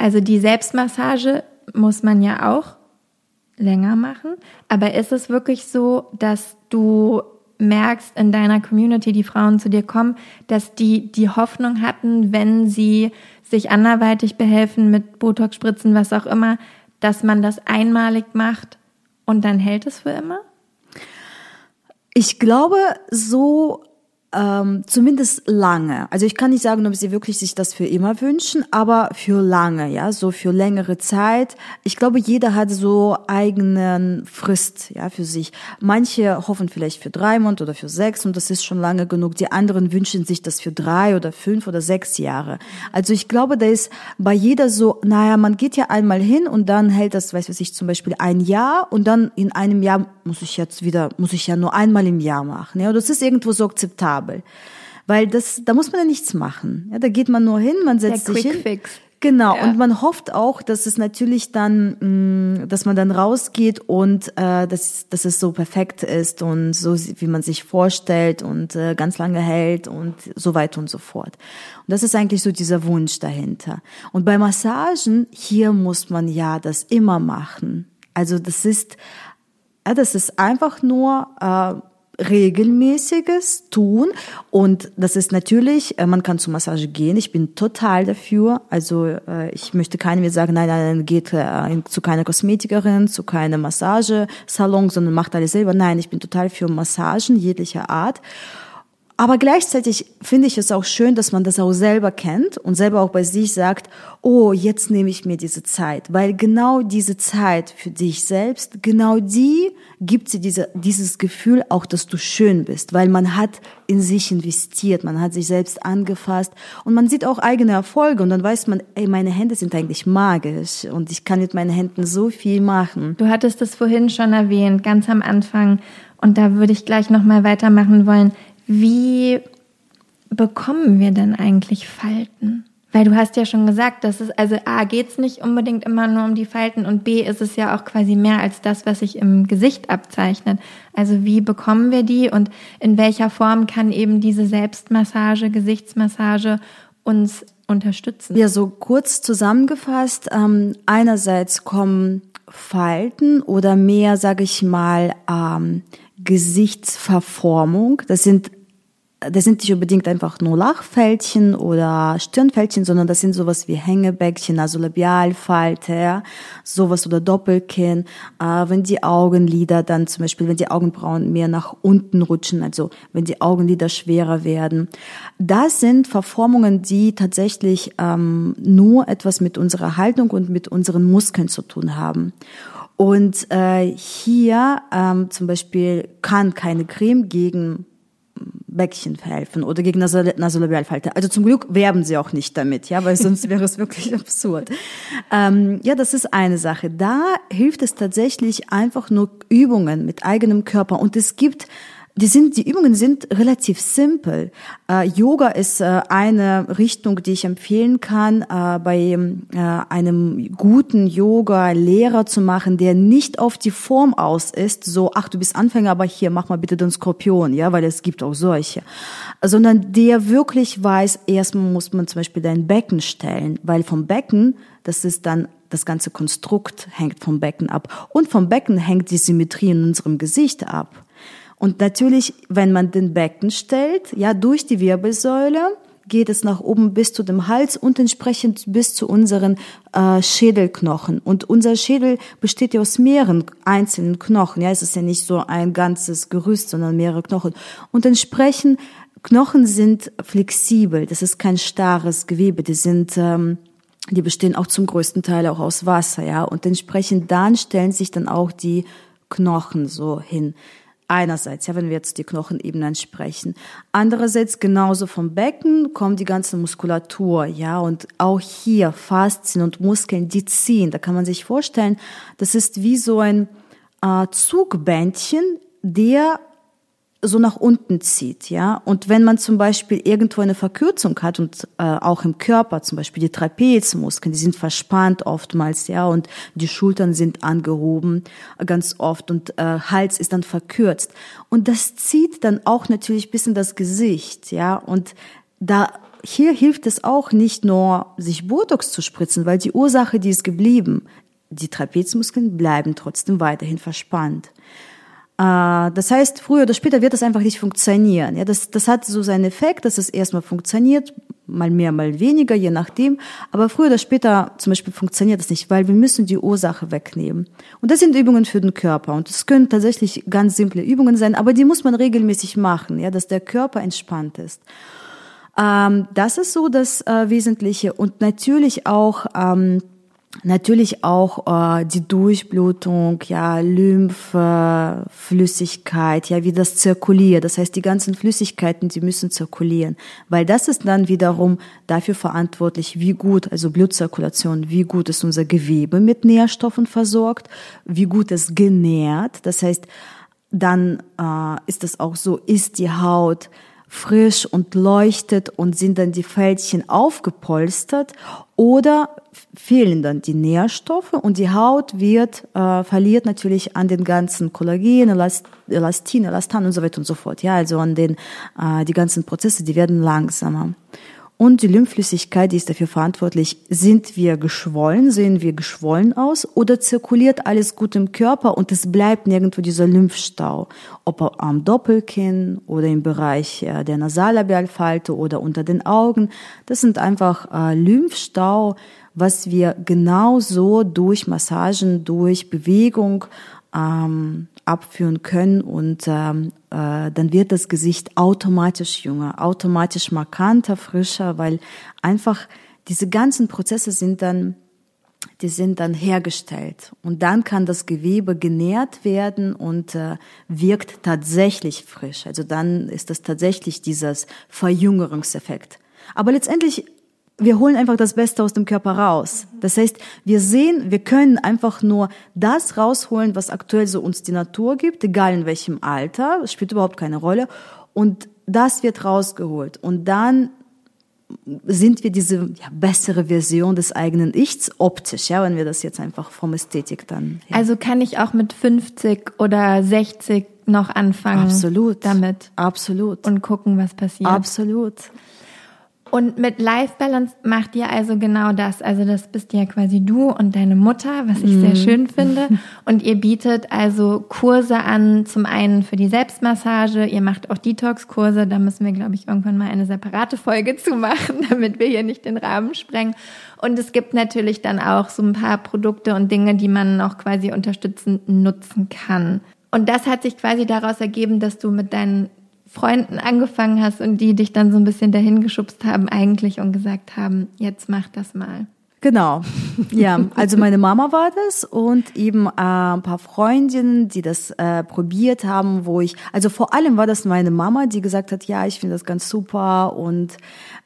also die Selbstmassage muss man ja auch länger machen. Aber ist es wirklich so, dass du merkst in deiner Community, die Frauen zu dir kommen, dass die die Hoffnung hatten, wenn sie sich anderweitig behelfen mit Botox-Spritzen, was auch immer, dass man das einmalig macht und dann hält es für immer? Ich glaube, so ähm, zumindest lange. Also ich kann nicht sagen, ob sie wirklich sich das für immer wünschen, aber für lange, ja, so für längere Zeit. Ich glaube, jeder hat so eigenen Frist, ja, für sich. Manche hoffen vielleicht für drei Monate oder für sechs und das ist schon lange genug. Die anderen wünschen sich das für drei oder fünf oder sechs Jahre. Also ich glaube, da ist bei jeder so, naja, man geht ja einmal hin und dann hält das, weiß was ich, zum Beispiel ein Jahr und dann in einem Jahr muss ich jetzt wieder, muss ich ja nur einmal im Jahr machen. Ja, das ist irgendwo so akzeptabel. Weil das, da muss man ja nichts machen. Ja, da geht man nur hin, man setzt Der sich Quick hin. Fix. Genau, Ja. und man hofft auch, dass es natürlich dann, mh, dass man dann rausgeht und äh, dass, dass es so perfekt ist und so, wie man sich vorstellt und äh, ganz lange hält und so weiter und so fort. Und das ist eigentlich so dieser Wunsch dahinter. Und bei Massagen, hier muss man ja das immer machen. Also das ist, ja, das ist einfach nur äh, regelmäßiges tun und das ist natürlich, äh, man kann zur Massage gehen. Ich bin total dafür. Also äh, ich möchte keinem jetzt sagen, nein, nein, geht äh, zu keiner Kosmetikerin, zu keinem Massagesalon, sondern macht alles selber. Nein, ich bin total für Massagen jeglicher Art. Aber gleichzeitig finde ich es auch schön, dass man das auch selber kennt und selber auch bei sich sagt, oh, jetzt nehme ich mir diese Zeit, weil genau diese Zeit für dich selbst, genau die gibt sie diese, dieses Gefühl auch, dass du schön bist, weil man hat in sich investiert, man hat sich selbst angefasst und man sieht auch eigene Erfolge und dann weiß man, ey, meine Hände sind eigentlich magisch und ich kann mit meinen Händen so viel machen. Du hattest es vorhin schon erwähnt, ganz am Anfang. Und da würde ich gleich nochmal weitermachen wollen. Wie bekommen wir denn eigentlich Falten? Weil du hast ja schon gesagt, dass es, also A, geht's nicht unbedingt immer nur um die Falten und B, ist es ja auch quasi mehr als das, was sich im Gesicht abzeichnet. Also wie bekommen wir die und in welcher Form kann eben diese Selbstmassage, Gesichtsmassage uns unterstützen? Ja, so kurz zusammengefasst, ähm, einerseits kommen Falten oder mehr, sage ich mal, ähm, Gesichtsverformung. Das sind das sind nicht unbedingt einfach nur Lachfältchen oder Stirnfältchen, sondern das sind sowas wie Hängebäckchen, also Labialfalte, ja, sowas oder Doppelkinn. Äh, wenn die Augenlider dann zum Beispiel, wenn die Augenbrauen mehr nach unten rutschen, also wenn die Augenlider schwerer werden. Das sind Verformungen, die tatsächlich ähm, nur etwas mit unserer Haltung und mit unseren Muskeln zu tun haben. Und äh, hier ähm, zum Beispiel kann keine Creme gegen Bäckchen helfen oder gegen Nasolabialfalte. Also zum Glück werben sie auch nicht damit, ja, weil sonst wäre es wirklich absurd. Ähm, ja, das ist eine Sache. Da hilft es tatsächlich einfach nur Übungen mit eigenem Körper und es gibt die sind, die Übungen sind relativ simpel. Äh, Yoga ist äh, eine Richtung, die ich empfehlen kann, äh, bei äh, einem guten Yoga-Lehrer zu machen, der nicht auf die Form aus ist, so, ach, du bist Anfänger, aber hier, mach mal bitte den Skorpion, ja, weil es gibt auch solche. Sondern der wirklich weiß, erstmal muss man zum Beispiel dein Becken stellen, weil vom Becken, das ist dann das ganze Konstrukt hängt vom Becken ab. Und vom Becken hängt die Symmetrie in unserem Gesicht ab. Und natürlich, wenn man den Becken stellt, ja, durch die Wirbelsäule, geht es nach oben bis zu dem Hals und entsprechend bis zu unseren äh, Schädelknochen. Und unser Schädel besteht ja aus mehreren einzelnen Knochen. Ja, es ist ja nicht so ein ganzes Gerüst, sondern mehrere Knochen. Und entsprechend Knochen sind flexibel. Das ist kein starres Gewebe. Die sind ähm, die bestehen auch zum größten Teil auch aus Wasser, ja. Und entsprechend dann stellen sich dann auch die Knochen so hin. Einerseits, ja, wenn wir jetzt die Knochenebenen sprechen. Andererseits genauso vom Becken kommt die ganze Muskulatur, ja, und auch hier Faszien und Muskeln, die ziehen. Da kann man sich vorstellen, das ist wie so ein äh, Zugbändchen, der so nach unten zieht, ja. Und wenn man zum Beispiel irgendwo eine Verkürzung hat und äh, auch im Körper, zum Beispiel die Trapezmuskeln, die sind verspannt oftmals, ja, und die Schultern sind angehoben äh, ganz oft und äh, Hals ist dann verkürzt und das zieht dann auch natürlich bis in das Gesicht, ja. Und da hier hilft es auch nicht nur, sich Botox zu spritzen, weil die Ursache, die ist geblieben. Die Trapezmuskeln bleiben trotzdem weiterhin verspannt. Äh, das heißt, früher oder später wird das einfach nicht funktionieren. Ja, das, das hat so seinen Effekt, dass es erstmal funktioniert, mal mehr, mal weniger, je nachdem. Aber früher oder später zum Beispiel funktioniert das nicht, weil wir müssen die Ursache wegnehmen. Und das sind Übungen für den Körper. Und das können tatsächlich ganz simple Übungen sein, aber die muss man regelmäßig machen, ja, dass der Körper entspannt ist. Ähm, das ist so das äh, Wesentliche. Und natürlich auch ähm, Natürlich auch äh, die Durchblutung, ja, Lymphe, Flüssigkeit, ja, wie das zirkuliert. Das heißt, die ganzen Flüssigkeiten, die müssen zirkulieren, weil das ist dann wiederum dafür verantwortlich, wie gut, also Blutzirkulation, wie gut ist unser Gewebe mit Nährstoffen versorgt, wie gut es genährt. Das heißt, dann äh, ist es auch so, ist die Haut frisch und leuchtet und sind dann die Fältchen aufgepolstert oder fehlen dann die Nährstoffe und die Haut wird äh, verliert natürlich an den ganzen Kollagen, Elastin, Elastan und so weiter und so fort. Ja, also an den äh, die ganzen Prozesse, die werden langsamer. Und die Lymphflüssigkeit, die ist dafür verantwortlich, sind wir geschwollen, sehen wir geschwollen aus oder zirkuliert alles gut im Körper und es bleibt nirgendwo dieser Lymphstau, ob am Doppelkinn oder im Bereich der Nasallabialfalte oder unter den Augen. Das sind einfach äh, Lymphstau, was wir genauso durch Massagen, durch Bewegung ähm, abführen können und ähm, äh, dann wird das Gesicht automatisch jünger, automatisch markanter, frischer, weil einfach diese ganzen Prozesse sind dann die sind dann hergestellt und dann kann das Gewebe genährt werden und äh, wirkt tatsächlich frisch. Also dann ist das tatsächlich dieses Verjüngerungseffekt. Aber letztendlich wir holen einfach das Beste aus dem Körper raus. Das heißt, wir sehen, wir können einfach nur das rausholen, was aktuell so uns die Natur gibt, egal in welchem Alter, es spielt überhaupt keine Rolle. Und das wird rausgeholt. Und dann sind wir diese ja, bessere Version des eigenen Ichs optisch, ja, wenn wir das jetzt einfach vom Ästhetik dann. Ja. Also kann ich auch mit 50 oder 60 noch anfangen. Absolut. Damit. Absolut. Und gucken, was passiert. Absolut. Und mit Life Balance macht ihr also genau das. Also das bist ja quasi du und deine Mutter, was ich mhm. sehr schön finde. Und ihr bietet also Kurse an, zum einen für die Selbstmassage. Ihr macht auch Detox-Kurse. Da müssen wir, glaube ich, irgendwann mal eine separate Folge zu machen, damit wir hier nicht den Rahmen sprengen. Und es gibt natürlich dann auch so ein paar Produkte und Dinge, die man noch quasi unterstützend nutzen kann. Und das hat sich quasi daraus ergeben, dass du mit deinen Freunden angefangen hast und die dich dann so ein bisschen dahin geschubst haben eigentlich und gesagt haben, jetzt mach das mal. Genau, ja, also meine Mama war das und eben äh, ein paar Freundinnen, die das äh, probiert haben, wo ich, also vor allem war das meine Mama, die gesagt hat, ja, ich finde das ganz super und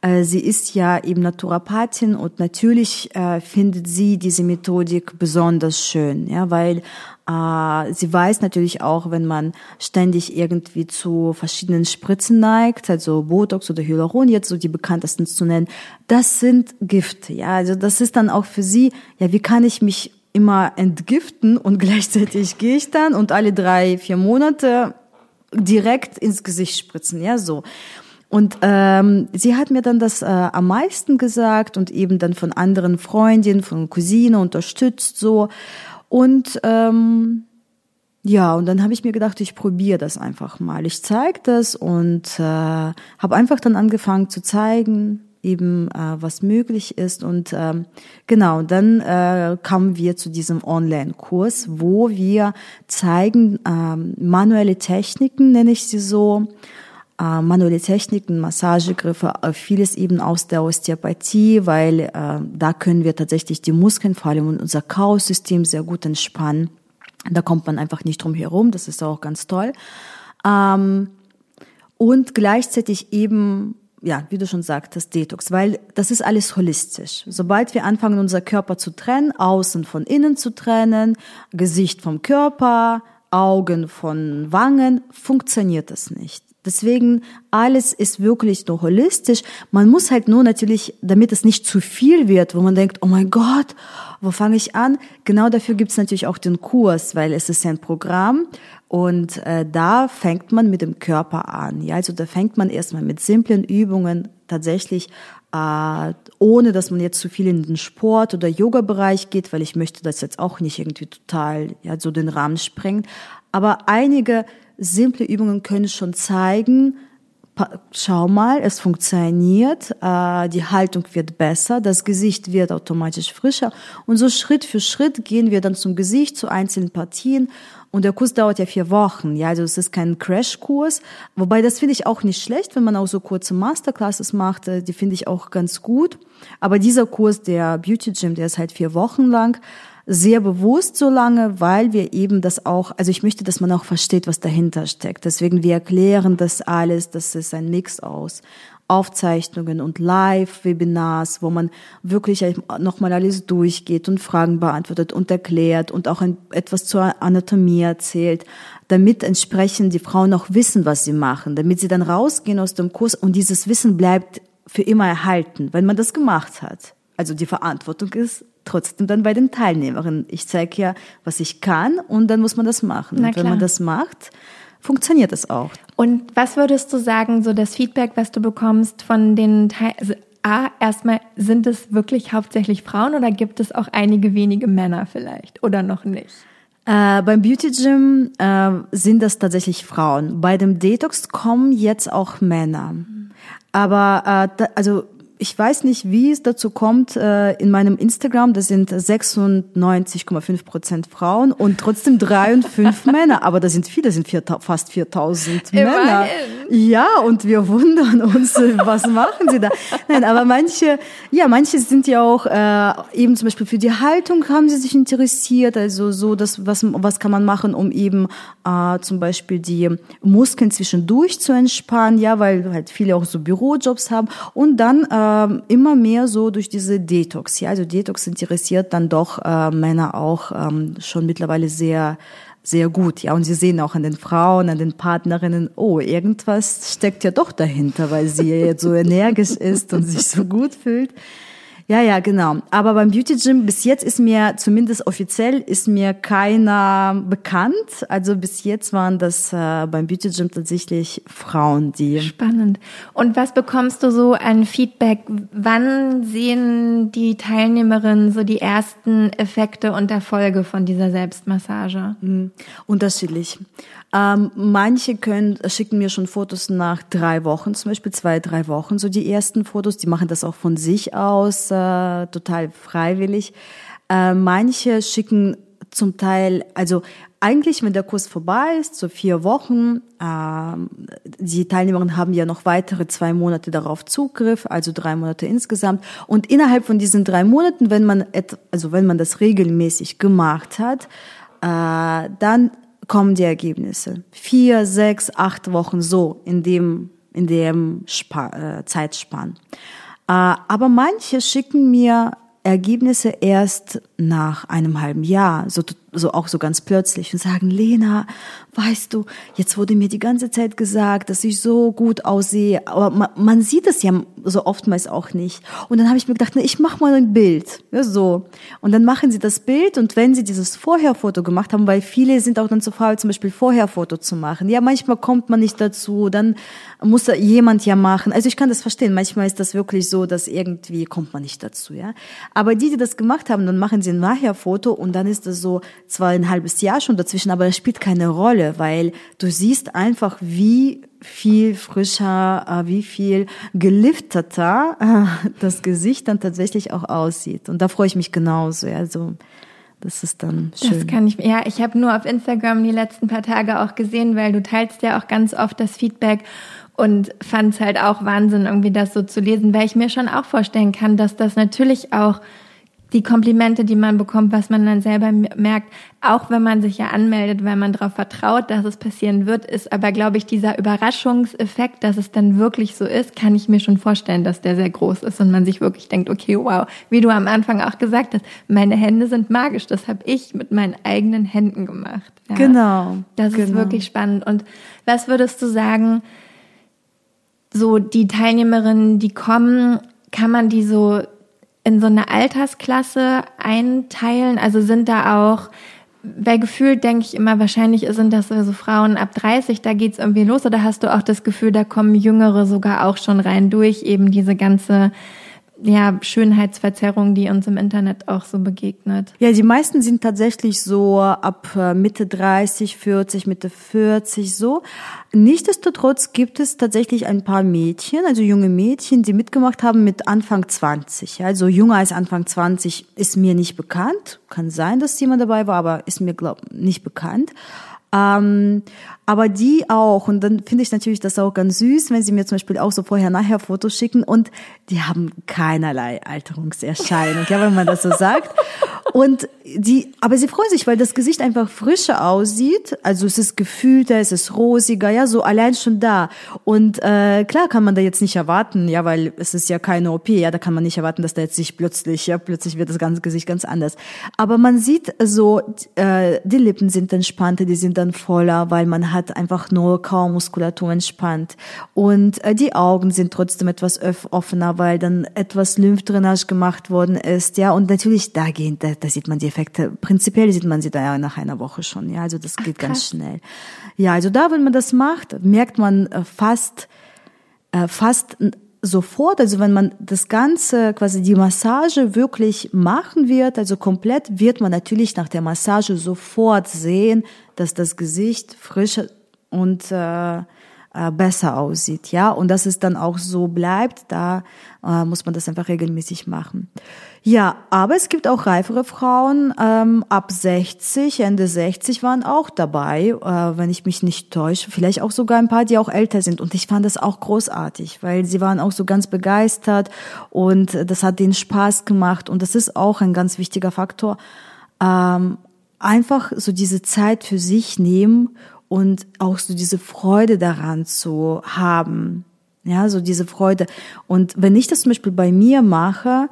äh, sie ist ja eben Naturopathin und natürlich äh, findet sie diese Methodik besonders schön, ja, weil äh, sie weiß natürlich auch, wenn man ständig irgendwie zu verschiedenen Spritzen neigt, also Botox oder Hyaluron, jetzt so die bekanntesten zu nennen, das sind Gifte. Ja, also das ist dann auch für sie, ja, wie kann ich mich immer entgiften und gleichzeitig gehe ich dann und alle drei, vier Monate direkt ins Gesicht spritzen, ja, so. Und ähm, sie hat mir dann das äh, am meisten gesagt und eben dann von anderen Freundinnen, von Cousine unterstützt so. Und ähm, ja, und dann habe ich mir gedacht, ich probiere das einfach mal. Ich zeige das und äh, habe einfach dann angefangen zu zeigen, eben äh, was möglich ist. Und ähm, genau, dann äh, kamen wir zu diesem Online-Kurs, wo wir zeigen ähm, manuelle Techniken, nenne ich sie so, äh, manuelle Techniken, Massagegriffe, äh, vieles eben aus der Osteopathie, weil äh, da können wir tatsächlich die Muskeln, vor allem unser Chaos-System sehr gut entspannen. Da kommt man einfach nicht drum herum, das ist auch ganz toll. Ähm, und gleichzeitig eben ja, wie du schon sagtest, Detox, weil das ist alles holistisch. Sobald wir anfangen, unser Körper zu trennen, außen von innen zu trennen, Gesicht vom Körper, Augen von Wangen, funktioniert das nicht. Deswegen, alles ist wirklich nur holistisch. Man muss halt nur natürlich, damit es nicht zu viel wird, wo man denkt, oh mein Gott, wo fange ich an? Genau dafür gibt es natürlich auch den Kurs, weil es ist ein Programm und äh, da fängt man mit dem Körper an. Ja, also da fängt man erstmal mit simplen Übungen tatsächlich äh, ohne dass man jetzt zu viel in den Sport oder Yoga-Bereich geht, weil ich möchte das jetzt auch nicht irgendwie total ja so den Rahmen sprengen. Aber einige simple Übungen können schon zeigen, schau mal, es funktioniert, äh, die Haltung wird besser, das Gesicht wird automatisch frischer und so Schritt für Schritt gehen wir dann zum Gesicht, zu einzelnen Partien und der Kurs dauert ja vier Wochen, ja, also es ist kein Crashkurs, wobei das finde ich auch nicht schlecht, wenn man auch so kurze Masterclasses macht, äh, die finde ich auch ganz gut, aber dieser Kurs, der Beauty Gym, der ist halt vier Wochen lang, sehr bewusst so lange, weil wir eben das auch, also ich möchte, dass man auch versteht, was dahinter steckt. Deswegen, wir erklären das alles, das ist ein Mix aus Aufzeichnungen und Live-Webinars, wo man wirklich nochmal alles durchgeht und Fragen beantwortet und erklärt und auch ein, etwas zur Anatomie erzählt, damit entsprechend die Frauen auch wissen, was sie machen, damit sie dann rausgehen aus dem Kurs und dieses Wissen bleibt für immer erhalten, wenn man das gemacht hat. Also die Verantwortung ist trotzdem dann bei den Teilnehmerinnen. Ich zeige ja, was ich kann und dann muss man das machen. Und wenn man das macht, funktioniert das auch. Und was würdest du sagen, so das Feedback, was du bekommst von den Teil also A, erstmal, sind es wirklich hauptsächlich Frauen oder gibt es auch einige wenige Männer vielleicht oder noch nicht? Äh, beim Beauty Gym äh, sind das tatsächlich Frauen. Bei dem Detox kommen jetzt auch Männer. Aber äh, da, also ich weiß nicht, wie es dazu kommt. Äh, in meinem Instagram, das sind 96,5 Prozent Frauen und trotzdem drei und fünf Männer. Aber da sind viele, das sind vier, fast 4000 Männer. Ja, und wir wundern uns, was machen sie da? Nein, aber manche, ja, manche sind ja auch äh, eben zum Beispiel für die Haltung haben sie sich interessiert. Also so, das, was, was kann man machen, um eben äh, zum Beispiel die Muskeln zwischendurch zu entspannen, ja, weil halt viele auch so Bürojobs haben. Und dann äh, ähm, immer mehr so durch diese Detox. Ja, also Detox interessiert dann doch äh, Männer auch ähm, schon mittlerweile sehr sehr gut, ja. Und sie sehen auch an den Frauen, an den Partnerinnen, oh, irgendwas steckt ja doch dahinter, weil sie jetzt so energisch ist und sich so gut fühlt. Ja, ja, genau. Aber beim Beauty Gym bis jetzt ist mir zumindest offiziell ist mir keiner bekannt. Also bis jetzt waren das äh, beim Beauty Gym tatsächlich Frauen, die. Spannend. Und was bekommst du so an Feedback? Wann sehen die Teilnehmerinnen so die ersten Effekte und Erfolge von dieser Selbstmassage? Mhm. Unterschiedlich. Ähm, manche können schicken mir schon Fotos nach drei Wochen, zum Beispiel zwei, drei Wochen, so die ersten Fotos. Die machen das auch von sich aus, äh, total freiwillig. Äh, manche schicken zum Teil, also eigentlich, wenn der Kurs vorbei ist, so vier Wochen, äh, die Teilnehmerinnen haben ja noch weitere zwei Monate darauf Zugriff, also drei Monate insgesamt. Und innerhalb von diesen drei Monaten, wenn man, also wenn man das regelmäßig gemacht hat, äh, dann kommen die Ergebnisse. Vier, sechs, acht Wochen so in dem, in dem Spa äh, Zeitspann. Äh, aber manche schicken mir Ergebnisse erst nach einem halben Jahr, so, so auch so ganz plötzlich und sagen, Lena, weißt du, jetzt wurde mir die ganze Zeit gesagt, dass ich so gut aussehe, aber man, man sieht es ja so oftmals auch nicht. Und dann habe ich mir gedacht, na, ich mache mal ein Bild, ja, so. Und dann machen sie das Bild und wenn sie dieses Vorherfoto gemacht haben, weil viele sind auch dann zu faul, zum Beispiel Vorherfoto zu machen. Ja, manchmal kommt man nicht dazu, dann muss da jemand ja machen. Also ich kann das verstehen. Manchmal ist das wirklich so, dass irgendwie kommt man nicht dazu, ja. Aber die, die das gemacht haben, dann machen sie ein Nachher-Foto und dann ist das so zwar ein halbes Jahr schon dazwischen, aber es spielt keine Rolle, weil du siehst einfach, wie viel frischer, äh, wie viel gelifteter äh, das Gesicht dann tatsächlich auch aussieht. Und da freue ich mich genauso. Also das ist dann schön. Das kann ich. Ja, ich habe nur auf Instagram die letzten paar Tage auch gesehen, weil du teilst ja auch ganz oft das Feedback und fand es halt auch Wahnsinn, irgendwie das so zu lesen, weil ich mir schon auch vorstellen kann, dass das natürlich auch die Komplimente, die man bekommt, was man dann selber merkt, auch wenn man sich ja anmeldet, weil man darauf vertraut, dass es passieren wird, ist aber, glaube ich, dieser Überraschungseffekt, dass es dann wirklich so ist, kann ich mir schon vorstellen, dass der sehr groß ist und man sich wirklich denkt, okay, wow, wie du am Anfang auch gesagt hast, meine Hände sind magisch, das habe ich mit meinen eigenen Händen gemacht. Ja. Genau. Das genau. ist wirklich spannend. Und was würdest du sagen, so die Teilnehmerinnen, die kommen, kann man die so in so eine Altersklasse einteilen? Also sind da auch, weil gefühlt denke ich immer, wahrscheinlich sind das so Frauen ab 30, da geht's irgendwie los. Oder hast du auch das Gefühl, da kommen Jüngere sogar auch schon rein durch eben diese ganze ja, Schönheitsverzerrung, die uns im Internet auch so begegnet. Ja, die meisten sind tatsächlich so ab äh, Mitte 30, 40, Mitte 40 so. Nichtsdestotrotz gibt es tatsächlich ein paar Mädchen, also junge Mädchen, die mitgemacht haben mit Anfang 20. Also jünger als Anfang 20 ist mir nicht bekannt. Kann sein, dass jemand dabei war, aber ist mir glaub nicht bekannt. Ähm, aber die auch, und dann finde ich natürlich das auch ganz süß, wenn sie mir zum Beispiel auch so vorher-nachher Fotos schicken und die haben keinerlei Alterungserscheinung, ja, wenn man das so sagt. Und die, aber sie freuen sich, weil das Gesicht einfach frischer aussieht. Also es ist gefühlter, es ist rosiger, ja, so allein schon da. Und äh, klar kann man da jetzt nicht erwarten, ja, weil es ist ja keine OP, ja, da kann man nicht erwarten, dass da jetzt sich plötzlich, ja, plötzlich wird das ganze Gesicht ganz anders. Aber man sieht so, äh, die Lippen sind entspannter, die sind dann voller, weil man hat einfach nur kaum Muskulatur entspannt. Und äh, die Augen sind trotzdem etwas offener, weil dann etwas Lymphdrainage gemacht worden ist, ja. Und natürlich da gehen, da, da sieht man die Effekte. Prinzipiell sieht man sie da ja nach einer Woche schon, ja. Also das geht Ach, ganz schnell. Ja, also da, wenn man das macht, merkt man äh, fast, äh, fast sofort, also wenn man das Ganze, quasi die Massage wirklich machen wird, also komplett, wird man natürlich nach der Massage sofort sehen, dass das Gesicht frischer und äh, äh, besser aussieht, ja, und dass es dann auch so bleibt, da äh, muss man das einfach regelmäßig machen. Ja, aber es gibt auch reifere Frauen, ähm, ab 60, Ende 60 waren auch dabei, äh, wenn ich mich nicht täusche, vielleicht auch sogar ein paar, die auch älter sind. Und ich fand das auch großartig, weil sie waren auch so ganz begeistert und das hat denen Spaß gemacht. Und das ist auch ein ganz wichtiger Faktor, ähm, einfach so diese Zeit für sich nehmen und auch so diese Freude daran zu haben. Ja, so diese Freude. Und wenn ich das zum Beispiel bei mir mache,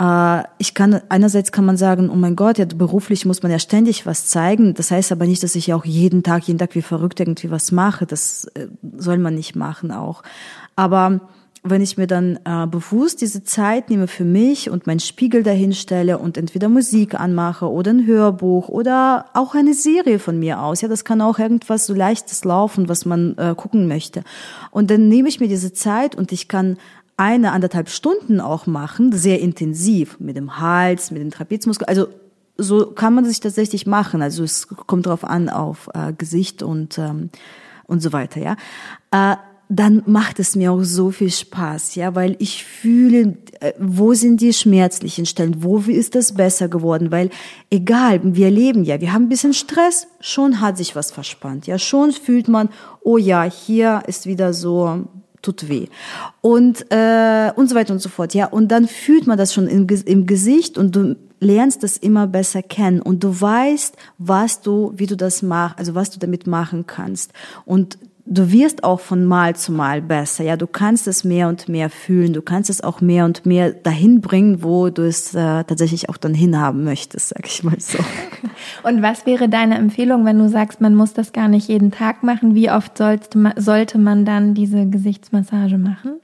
äh, ich kann, einerseits kann man sagen, oh mein Gott, ja, beruflich muss man ja ständig was zeigen. Das heißt aber nicht, dass ich ja auch jeden Tag, jeden Tag wie verrückt irgendwie was mache. Das äh, soll man nicht machen auch. Aber wenn ich mir dann äh, bewusst diese Zeit nehme für mich und meinen Spiegel dahin stelle und entweder Musik anmache oder ein Hörbuch oder auch eine Serie von mir aus. Ja, das kann auch irgendwas so leichtes laufen, was man äh, gucken möchte. Und dann nehme ich mir diese Zeit und ich kann eine, anderthalb Stunden auch machen, sehr intensiv, mit dem Hals, mit den Trapezmuskeln. Also so kann man sich tatsächlich machen. Also es kommt darauf an, auf äh, Gesicht und, ähm, und so weiter, ja. Äh, dann macht es mir auch so viel Spaß, ja, weil ich fühle, äh, wo sind die schmerzlichen Stellen, wo ist das besser geworden, weil egal, wir leben ja, wir haben ein bisschen Stress, schon hat sich was verspannt, ja, schon fühlt man, oh ja, hier ist wieder so, tut weh. Und äh, und so weiter und so fort, ja, und dann fühlt man das schon im, im Gesicht und du lernst das immer besser kennen. Und du weißt, was du, wie du das machst, also was du damit machen kannst. Und du wirst auch von Mal zu Mal besser. Ja, du kannst es mehr und mehr fühlen. Du kannst es auch mehr und mehr dahin bringen, wo du es äh, tatsächlich auch dann hinhaben möchtest, sag ich mal so. Und was wäre deine Empfehlung, wenn du sagst, man muss das gar nicht jeden Tag machen? Wie oft sollte man, dann diese Gesichtsmassage machen?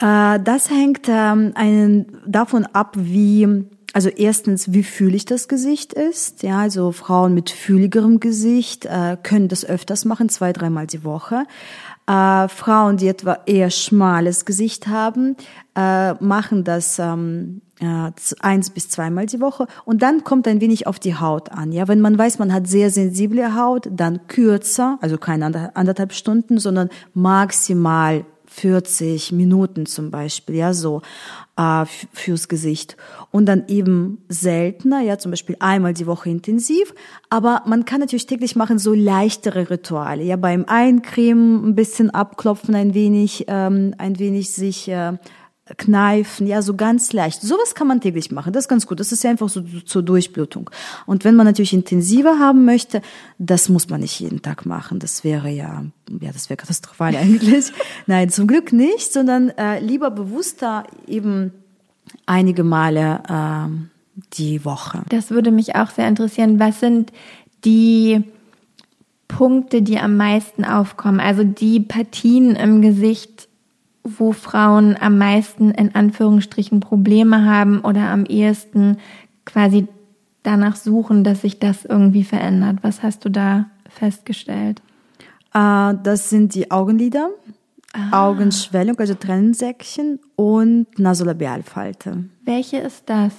Äh, das hängt ähm, einen, davon ab, wie also erstens, wie fühlig das Gesicht ist. Ja, also Frauen mit fühligerem Gesicht äh, können das öfters machen, zwei, dreimal die Woche. Äh, Frauen, die etwa eher schmales Gesicht haben, äh, machen das ähm, äh, eins bis zweimal die Woche. Und dann kommt ein wenig auf die Haut an. Ja, wenn man weiß, man hat sehr sensible Haut, dann kürzer, also keine anderthalb Stunden, sondern maximal 40 Minuten zum Beispiel, ja, so äh, fürs Gesicht. Und dann eben seltener, ja, zum Beispiel einmal die Woche intensiv. Aber man kann natürlich täglich machen so leichtere Rituale, ja, beim Eincremen ein bisschen abklopfen, ein wenig, ähm, ein wenig sich äh, kneifen, ja, so ganz leicht. Sowas kann man täglich machen. Das ist ganz gut. Das ist ja einfach so zur Durchblutung. Und wenn man natürlich intensiver haben möchte, das muss man nicht jeden Tag machen. Das wäre ja, ja, das wäre katastrophal eigentlich. Nein, zum Glück nicht, sondern äh, lieber bewusster eben einige Male äh, die Woche. Das würde mich auch sehr interessieren. Was sind die Punkte, die am meisten aufkommen? Also die Partien im Gesicht, wo Frauen am meisten in Anführungsstrichen Probleme haben oder am ehesten quasi danach suchen, dass sich das irgendwie verändert. Was hast du da festgestellt? Äh, das sind die Augenlider, ah. Augenschwellung, also Tränensäckchen und Nasolabialfalte. Welche ist das?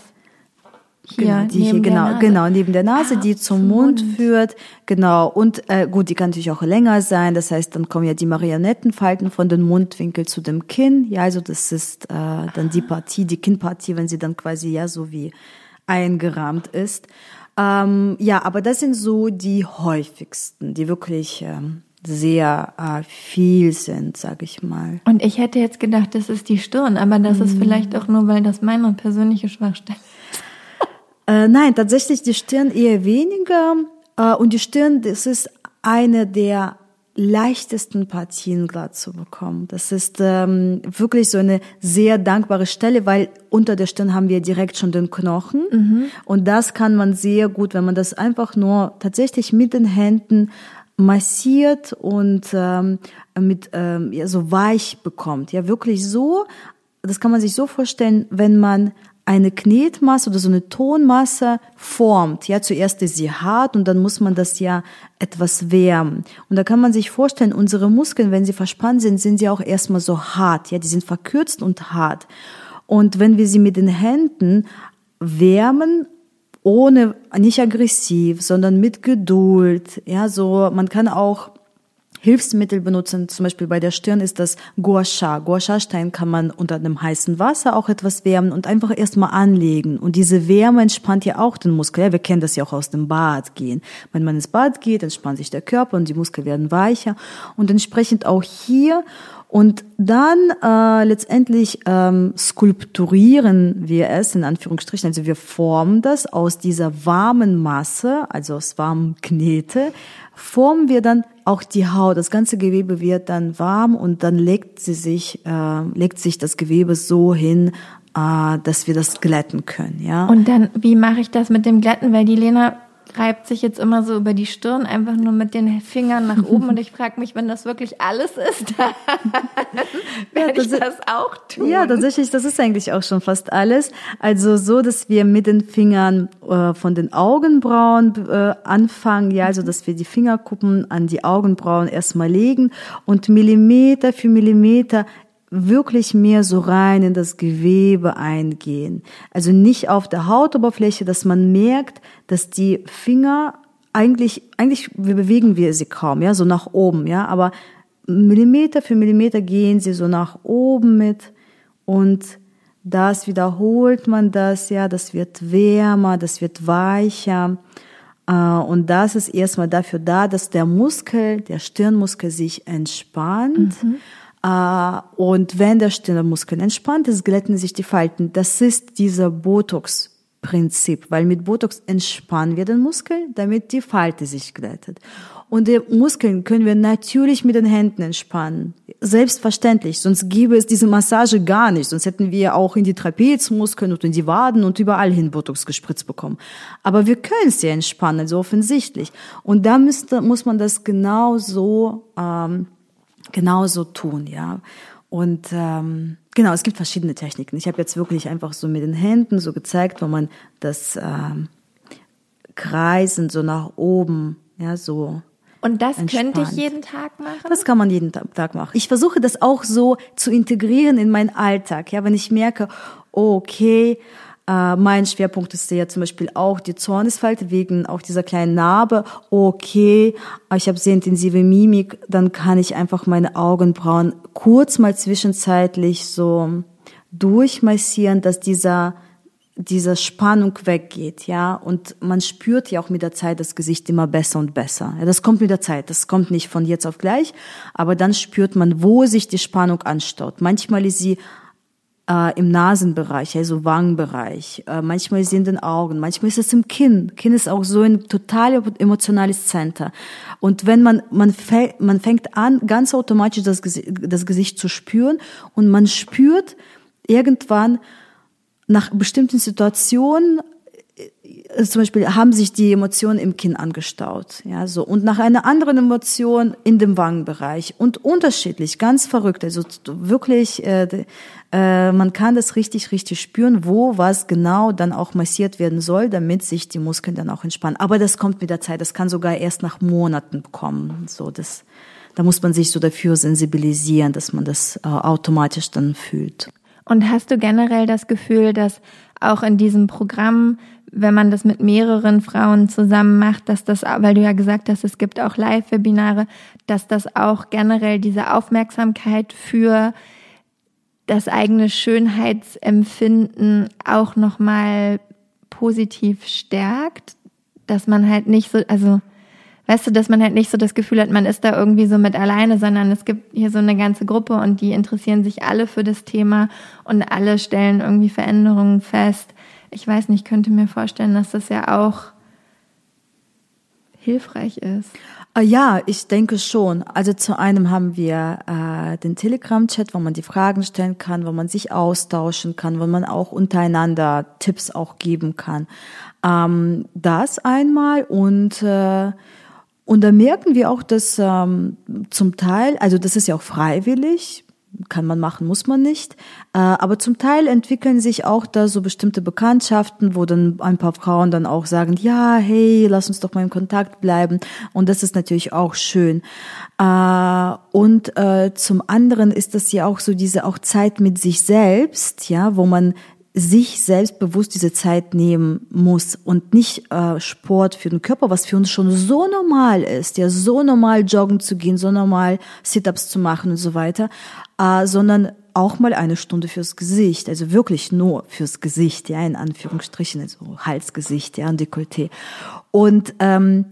Hier, genau, die hier, genau, genau, neben der Nase, ah, die zum, Mund, Mund, führt, genau. Und äh, gut, die kann natürlich auch länger sein. Das heißt, dann kommen ja die Marionettenfalten von den Mundwinkel zu dem Kinn. Ja, also das ist äh, dann die Partie, die Kinnpartie, wenn sie dann quasi ja so wie eingerahmt ist. Ähm, ja, aber das sind so die häufigsten, die wirklich ähm, sehr äh, viel sind, sag ich mal. Und ich hätte jetzt gedacht, das ist die Stirn, aber das mhm. ist vielleicht auch nur, weil das meine persönliche Schwachstelle ist. Äh, nein, tatsächlich die Stirn eher weniger. Äh, und die Stirn, das ist eine der leichtesten Partien glatt zu bekommen. Das ist ähm, wirklich so eine sehr dankbare Stelle, weil unter der Stirn haben wir direkt schon den Knochen. Mhm. Und das kann man sehr gut, wenn man das einfach nur tatsächlich mit den Händen massiert und ähm, mit ähm, ja, so weich bekommt. Ja, wirklich so. Das kann man sich so vorstellen, wenn man eine Knetmasse oder so eine Tonmasse formt. Ja, zuerst ist sie hart und dann muss man das ja etwas wärmen. Und da kann man sich vorstellen, unsere Muskeln, wenn sie verspannt sind, sind sie auch erstmal so hart. Ja, die sind verkürzt und hart. Und wenn wir sie mit den Händen wärmen, ohne, nicht aggressiv, sondern mit Geduld, ja, so, man kann auch Hilfsmittel benutzen. Zum Beispiel bei der Stirn ist das Gua Sha. Gua Sha Stein kann man unter einem heißen Wasser auch etwas wärmen und einfach erstmal anlegen. Und diese Wärme entspannt ja auch den Muskel. Ja, wir kennen das ja auch aus dem Bad gehen. Wenn man ins Bad geht, entspannt sich der Körper und die Muskeln werden weicher. Und entsprechend auch hier und dann äh, letztendlich ähm, skulpturieren wir es in Anführungsstrichen, also wir formen das aus dieser warmen Masse, also aus warmen Knete, formen wir dann auch die Haut. Das ganze Gewebe wird dann warm und dann legt sie sich, äh, legt sich das Gewebe so hin, äh, dass wir das glätten können. Ja. Und dann, wie mache ich das mit dem Glätten? Weil die Lena reibt sich jetzt immer so über die Stirn, einfach nur mit den Fingern nach oben. Und ich frage mich, wenn das wirklich alles ist, dann werde ja, ich das auch tun. Ja, tatsächlich, das ist eigentlich auch schon fast alles. Also so, dass wir mit den Fingern äh, von den Augenbrauen äh, anfangen, ja, also dass wir die Fingerkuppen an die Augenbrauen erstmal legen und Millimeter für Millimeter wirklich mehr so rein in das Gewebe eingehen. Also nicht auf der Hautoberfläche, dass man merkt, dass die Finger eigentlich, eigentlich bewegen wir sie kaum, ja, so nach oben, ja, aber Millimeter für Millimeter gehen sie so nach oben mit und das wiederholt man das, ja, das wird wärmer, das wird weicher. Äh, und das ist erstmal dafür da, dass der Muskel, der Stirnmuskel sich entspannt. Mhm. Äh, und wenn der Stirnmuskel entspannt ist, glätten sich die Falten. Das ist dieser Botox-Prinzip, weil mit Botox entspannen wir den Muskel, damit die Falte sich glättet. Und die Muskeln können wir natürlich mit den Händen entspannen. Selbstverständlich. Sonst gäbe es diese Massage gar nicht. Sonst hätten wir auch in die Trapezmuskeln und in die Waden und überall hin Botox gespritzt bekommen. Aber wir können sie entspannen, also offensichtlich. Und da müsste, muss man das genau so ähm, genauso tun, ja. Und ähm, genau, es gibt verschiedene Techniken. Ich habe jetzt wirklich einfach so mit den Händen so gezeigt, wo man das ähm, Kreisen so nach oben, ja, so. Und das entspannt. könnte ich jeden Tag machen? Das kann man jeden Tag machen. Ich versuche das auch so zu integrieren in meinen Alltag. Ja, wenn ich merke, okay, äh, mein Schwerpunkt ist ja zum Beispiel auch die Zornesfalte wegen auch dieser kleinen Narbe. Okay, ich habe sehr intensive Mimik, dann kann ich einfach meine Augenbrauen kurz mal zwischenzeitlich so durchmassieren, dass dieser dieser Spannung weggeht, ja, und man spürt ja auch mit der Zeit das Gesicht immer besser und besser. Ja, das kommt mit der Zeit, das kommt nicht von jetzt auf gleich, aber dann spürt man, wo sich die Spannung anstaut. Manchmal ist sie äh, im Nasenbereich, also Wangenbereich. Äh, manchmal ist es in den Augen, manchmal ist es im Kinn. Kinn ist auch so ein total emotionales Center. Und wenn man, man, man fängt an, ganz automatisch das, das Gesicht zu spüren und man spürt irgendwann nach bestimmten Situationen, zum Beispiel haben sich die Emotionen im Kinn angestaut, ja, so. Und nach einer anderen Emotion in dem Wangenbereich und unterschiedlich, ganz verrückt, also wirklich, äh, äh, man kann das richtig, richtig spüren, wo was genau dann auch massiert werden soll, damit sich die Muskeln dann auch entspannen. Aber das kommt mit der Zeit, das kann sogar erst nach Monaten kommen. So, das, da muss man sich so dafür sensibilisieren, dass man das äh, automatisch dann fühlt. Und hast du generell das Gefühl, dass auch in diesem Programm, wenn man das mit mehreren Frauen zusammen macht, dass das, weil du ja gesagt hast, es gibt auch Live-Webinare, dass das auch generell diese Aufmerksamkeit für das eigene Schönheitsempfinden auch nochmal positiv stärkt, dass man halt nicht so, also weißt du, dass man halt nicht so das Gefühl hat, man ist da irgendwie so mit alleine, sondern es gibt hier so eine ganze Gruppe und die interessieren sich alle für das Thema und alle stellen irgendwie Veränderungen fest. Ich weiß nicht, könnte mir vorstellen, dass das ja auch hilfreich ist. Äh, ja, ich denke schon. Also zu einem haben wir äh, den Telegram-Chat, wo man die Fragen stellen kann, wo man sich austauschen kann, wo man auch untereinander Tipps auch geben kann. Ähm, das einmal und äh, und da merken wir auch, dass ähm, zum Teil, also das ist ja auch freiwillig, kann man machen, muss man nicht. Äh, aber zum Teil entwickeln sich auch da so bestimmte Bekanntschaften, wo dann ein paar Frauen dann auch sagen, ja, hey, lass uns doch mal in Kontakt bleiben. Und das ist natürlich auch schön. Äh, und äh, zum anderen ist das ja auch so diese auch Zeit mit sich selbst, ja, wo man sich selbstbewusst diese Zeit nehmen muss und nicht äh, Sport für den Körper, was für uns schon so normal ist, ja, so normal joggen zu gehen, so normal Sit-ups zu machen und so weiter, äh, sondern auch mal eine Stunde fürs Gesicht, also wirklich nur fürs Gesicht, ja, in Anführungsstrichen, also Halsgesicht, ja, und Dekolleté. Und ähm,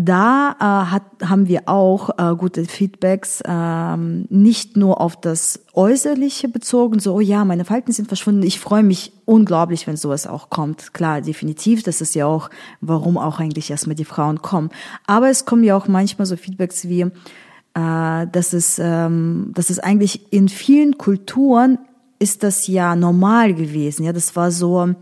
da äh, hat, haben wir auch äh, gute Feedbacks, ähm, nicht nur auf das Äußerliche bezogen, so, oh ja, meine Falten sind verschwunden. Ich freue mich unglaublich, wenn sowas auch kommt. Klar, definitiv, das ist ja auch, warum auch eigentlich erstmal die Frauen kommen. Aber es kommen ja auch manchmal so Feedbacks wie, äh, dass, es, ähm, dass es eigentlich in vielen Kulturen ist das ja normal gewesen. Ja, das war so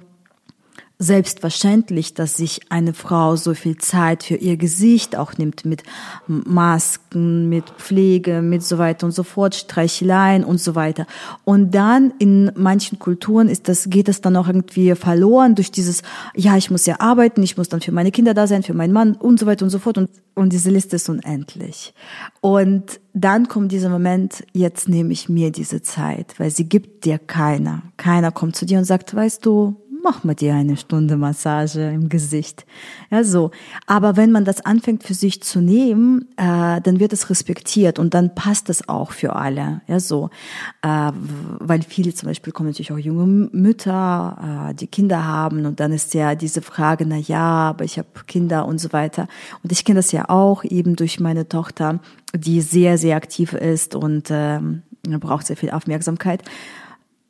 selbstverständlich, dass sich eine Frau so viel Zeit für ihr Gesicht auch nimmt mit Masken, mit Pflege, mit so weiter und so fort, Streicheleien und so weiter. Und dann in manchen Kulturen ist das, geht das dann auch irgendwie verloren durch dieses, ja, ich muss ja arbeiten, ich muss dann für meine Kinder da sein, für meinen Mann und so weiter und so fort. Und, und diese Liste ist unendlich. Und dann kommt dieser Moment, jetzt nehme ich mir diese Zeit, weil sie gibt dir keiner. Keiner kommt zu dir und sagt, weißt du, mach mal dir eine Stunde Massage im Gesicht. Ja, so. Aber wenn man das anfängt für sich zu nehmen, äh, dann wird es respektiert und dann passt es auch für alle. Ja, so. Äh, weil viele zum Beispiel kommen natürlich auch junge Mütter, äh, die Kinder haben und dann ist ja diese Frage, na ja, aber ich habe Kinder und so weiter. Und ich kenne das ja auch eben durch meine Tochter, die sehr, sehr aktiv ist und äh, braucht sehr viel Aufmerksamkeit.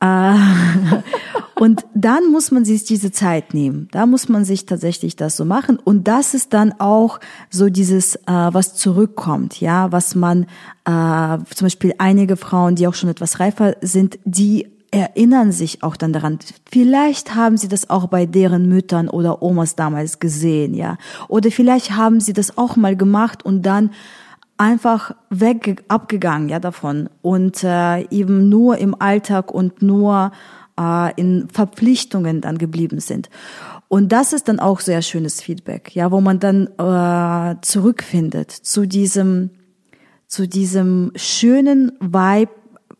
Äh, und dann muss man sich diese Zeit nehmen. Da muss man sich tatsächlich das so machen. Und das ist dann auch so dieses, äh, was zurückkommt, ja, was man, äh, zum Beispiel einige Frauen, die auch schon etwas reifer sind, die erinnern sich auch dann daran. Vielleicht haben sie das auch bei deren Müttern oder Omas damals gesehen, ja. Oder vielleicht haben sie das auch mal gemacht und dann einfach weg abgegangen ja davon und äh, eben nur im Alltag und nur äh, in Verpflichtungen dann geblieben sind. Und das ist dann auch sehr schönes Feedback, ja, wo man dann äh, zurückfindet zu diesem zu diesem schönen Weib,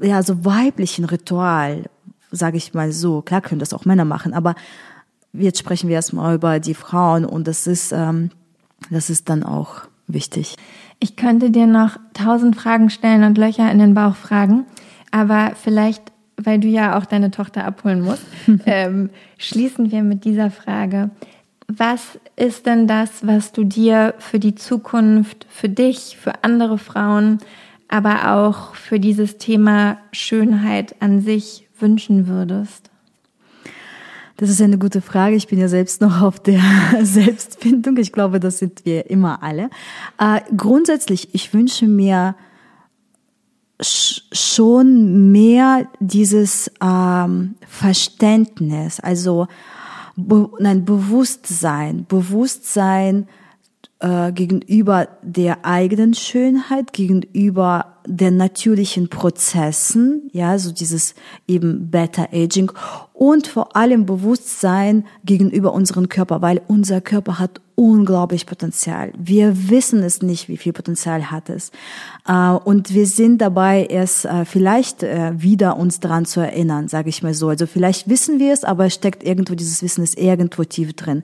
ja, so weiblichen Ritual, sage ich mal so. Klar können das auch Männer machen, aber jetzt sprechen wir erstmal über die Frauen und das ist ähm, das ist dann auch wichtig. Ich könnte dir noch tausend Fragen stellen und Löcher in den Bauch fragen, aber vielleicht, weil du ja auch deine Tochter abholen musst, ähm, schließen wir mit dieser Frage. Was ist denn das, was du dir für die Zukunft, für dich, für andere Frauen, aber auch für dieses Thema Schönheit an sich wünschen würdest? Das ist eine gute Frage. Ich bin ja selbst noch auf der Selbstfindung. Ich glaube, das sind wir immer alle. Äh, grundsätzlich, ich wünsche mir schon mehr dieses ähm, Verständnis, also be nein, Bewusstsein, Bewusstsein äh, gegenüber der eigenen Schönheit, gegenüber den natürlichen Prozessen, ja, so dieses eben Better Aging und vor allem Bewusstsein gegenüber unserem Körper, weil unser Körper hat unglaublich Potenzial. Wir wissen es nicht, wie viel Potenzial hat es. Äh, und wir sind dabei, es äh, vielleicht äh, wieder uns dran zu erinnern, sage ich mal so. Also vielleicht wissen wir es, aber es steckt irgendwo, dieses Wissen ist irgendwo tief drin.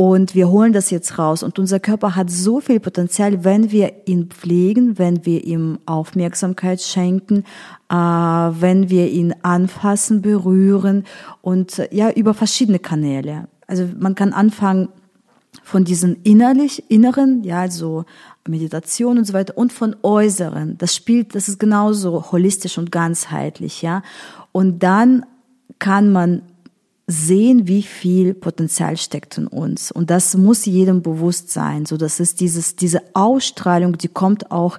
Und wir holen das jetzt raus. Und unser Körper hat so viel Potenzial, wenn wir ihn pflegen, wenn wir ihm Aufmerksamkeit schenken, äh, wenn wir ihn anfassen, berühren und äh, ja, über verschiedene Kanäle. Also man kann anfangen von diesen innerlich, inneren, ja, also Meditation und so weiter und von äußeren. Das spielt, das ist genauso holistisch und ganzheitlich, ja. Und dann kann man sehen, wie viel Potenzial steckt in uns. Und das muss jedem bewusst sein. So, das ist dieses, diese Ausstrahlung, die kommt auch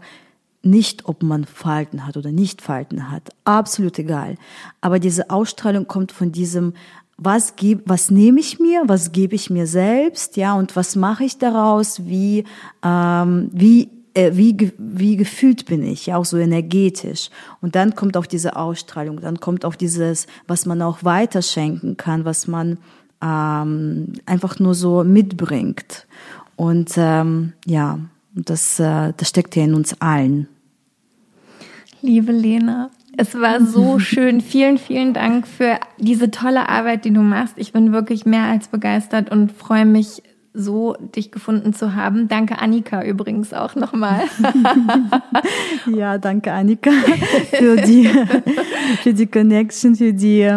nicht, ob man Falten hat oder nicht Falten hat. Absolut egal. Aber diese Ausstrahlung kommt von diesem, was gebe, was nehme ich mir, was gebe ich mir selbst, ja, und was mache ich daraus, wie, ähm, wie äh, wie, wie gefühlt bin ich, ja, auch so energetisch. Und dann kommt auch diese Ausstrahlung, dann kommt auch dieses, was man auch weiterschenken kann, was man ähm, einfach nur so mitbringt. Und ähm, ja, das, äh, das steckt ja in uns allen. Liebe Lena, es war so schön. Vielen, vielen Dank für diese tolle Arbeit, die du machst. Ich bin wirklich mehr als begeistert und freue mich so dich gefunden zu haben. Danke Annika übrigens auch nochmal. ja, danke Annika für die, für die Connection, für die.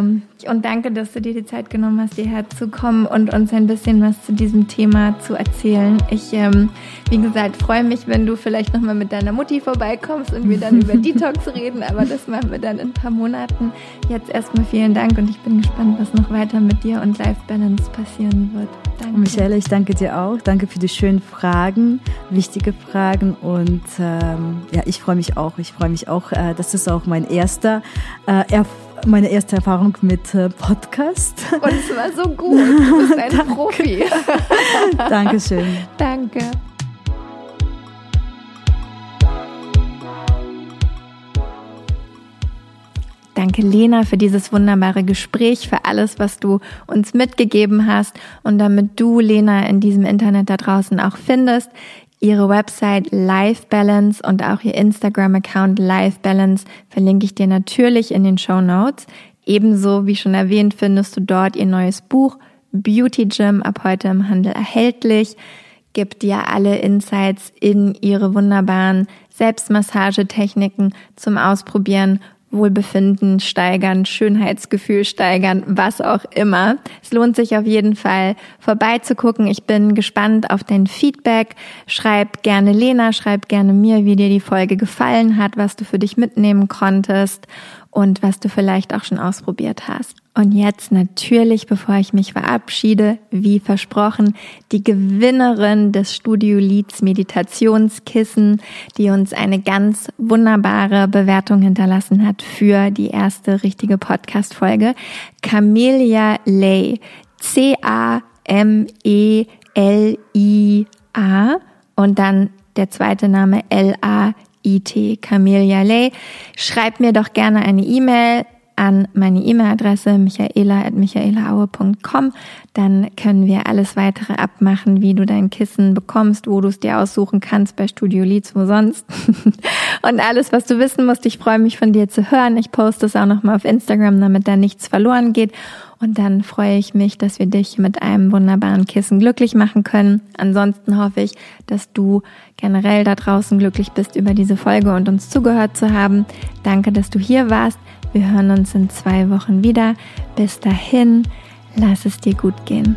Und danke, dass du dir die Zeit genommen hast, hierher zu kommen und uns ein bisschen was zu diesem Thema zu erzählen. Ich, ähm, wie gesagt, freue mich, wenn du vielleicht nochmal mit deiner Mutti vorbeikommst und wir dann über Detox reden, aber das machen wir dann in ein paar Monaten. Jetzt erstmal vielen Dank und ich bin gespannt, was noch weiter mit dir und Life Balance passieren wird. Danke. Michelle, ich danke dir auch. Danke für die schönen Fragen, wichtige Fragen. Und ähm, ja, ich freue mich auch. Ich freue mich auch. Äh, das ist auch mein erster äh, Erfolg meine erste Erfahrung mit äh, Podcast. Und es war so gut. Du bist ein Danke. Profi. Dankeschön. Danke. Danke, Lena, für dieses wunderbare Gespräch, für alles, was du uns mitgegeben hast und damit du, Lena, in diesem Internet da draußen auch findest. Ihre Website Life Balance und auch ihr Instagram-Account Life Balance verlinke ich dir natürlich in den Show Notes. Ebenso, wie schon erwähnt, findest du dort ihr neues Buch Beauty Gym ab heute im Handel erhältlich. Gibt dir alle Insights in ihre wunderbaren Selbstmassagetechniken zum Ausprobieren Wohlbefinden steigern, Schönheitsgefühl steigern, was auch immer. Es lohnt sich auf jeden Fall vorbeizugucken. Ich bin gespannt auf dein Feedback. Schreib gerne Lena, schreib gerne mir, wie dir die Folge gefallen hat, was du für dich mitnehmen konntest und was du vielleicht auch schon ausprobiert hast. Und jetzt natürlich, bevor ich mich verabschiede, wie versprochen, die Gewinnerin des Studio Leads Meditationskissen, die uns eine ganz wunderbare Bewertung hinterlassen hat für die erste richtige Podcast-Folge. Camelia Lay. C-A-M-E-L-I-A und dann der zweite Name L-A-I-T. Camelia Lay. Schreib mir doch gerne eine E-Mail an meine E-Mail-Adresse michaela.michaelaaue.com. Dann können wir alles weitere abmachen, wie du dein Kissen bekommst, wo du es dir aussuchen kannst bei Studio Leads, wo sonst. Und alles, was du wissen musst. Ich freue mich von dir zu hören. Ich poste es auch nochmal auf Instagram, damit da nichts verloren geht. Und dann freue ich mich, dass wir dich mit einem wunderbaren Kissen glücklich machen können. Ansonsten hoffe ich, dass du generell da draußen glücklich bist über diese Folge und uns zugehört zu haben. Danke, dass du hier warst. Wir hören uns in zwei Wochen wieder. Bis dahin, lass es dir gut gehen.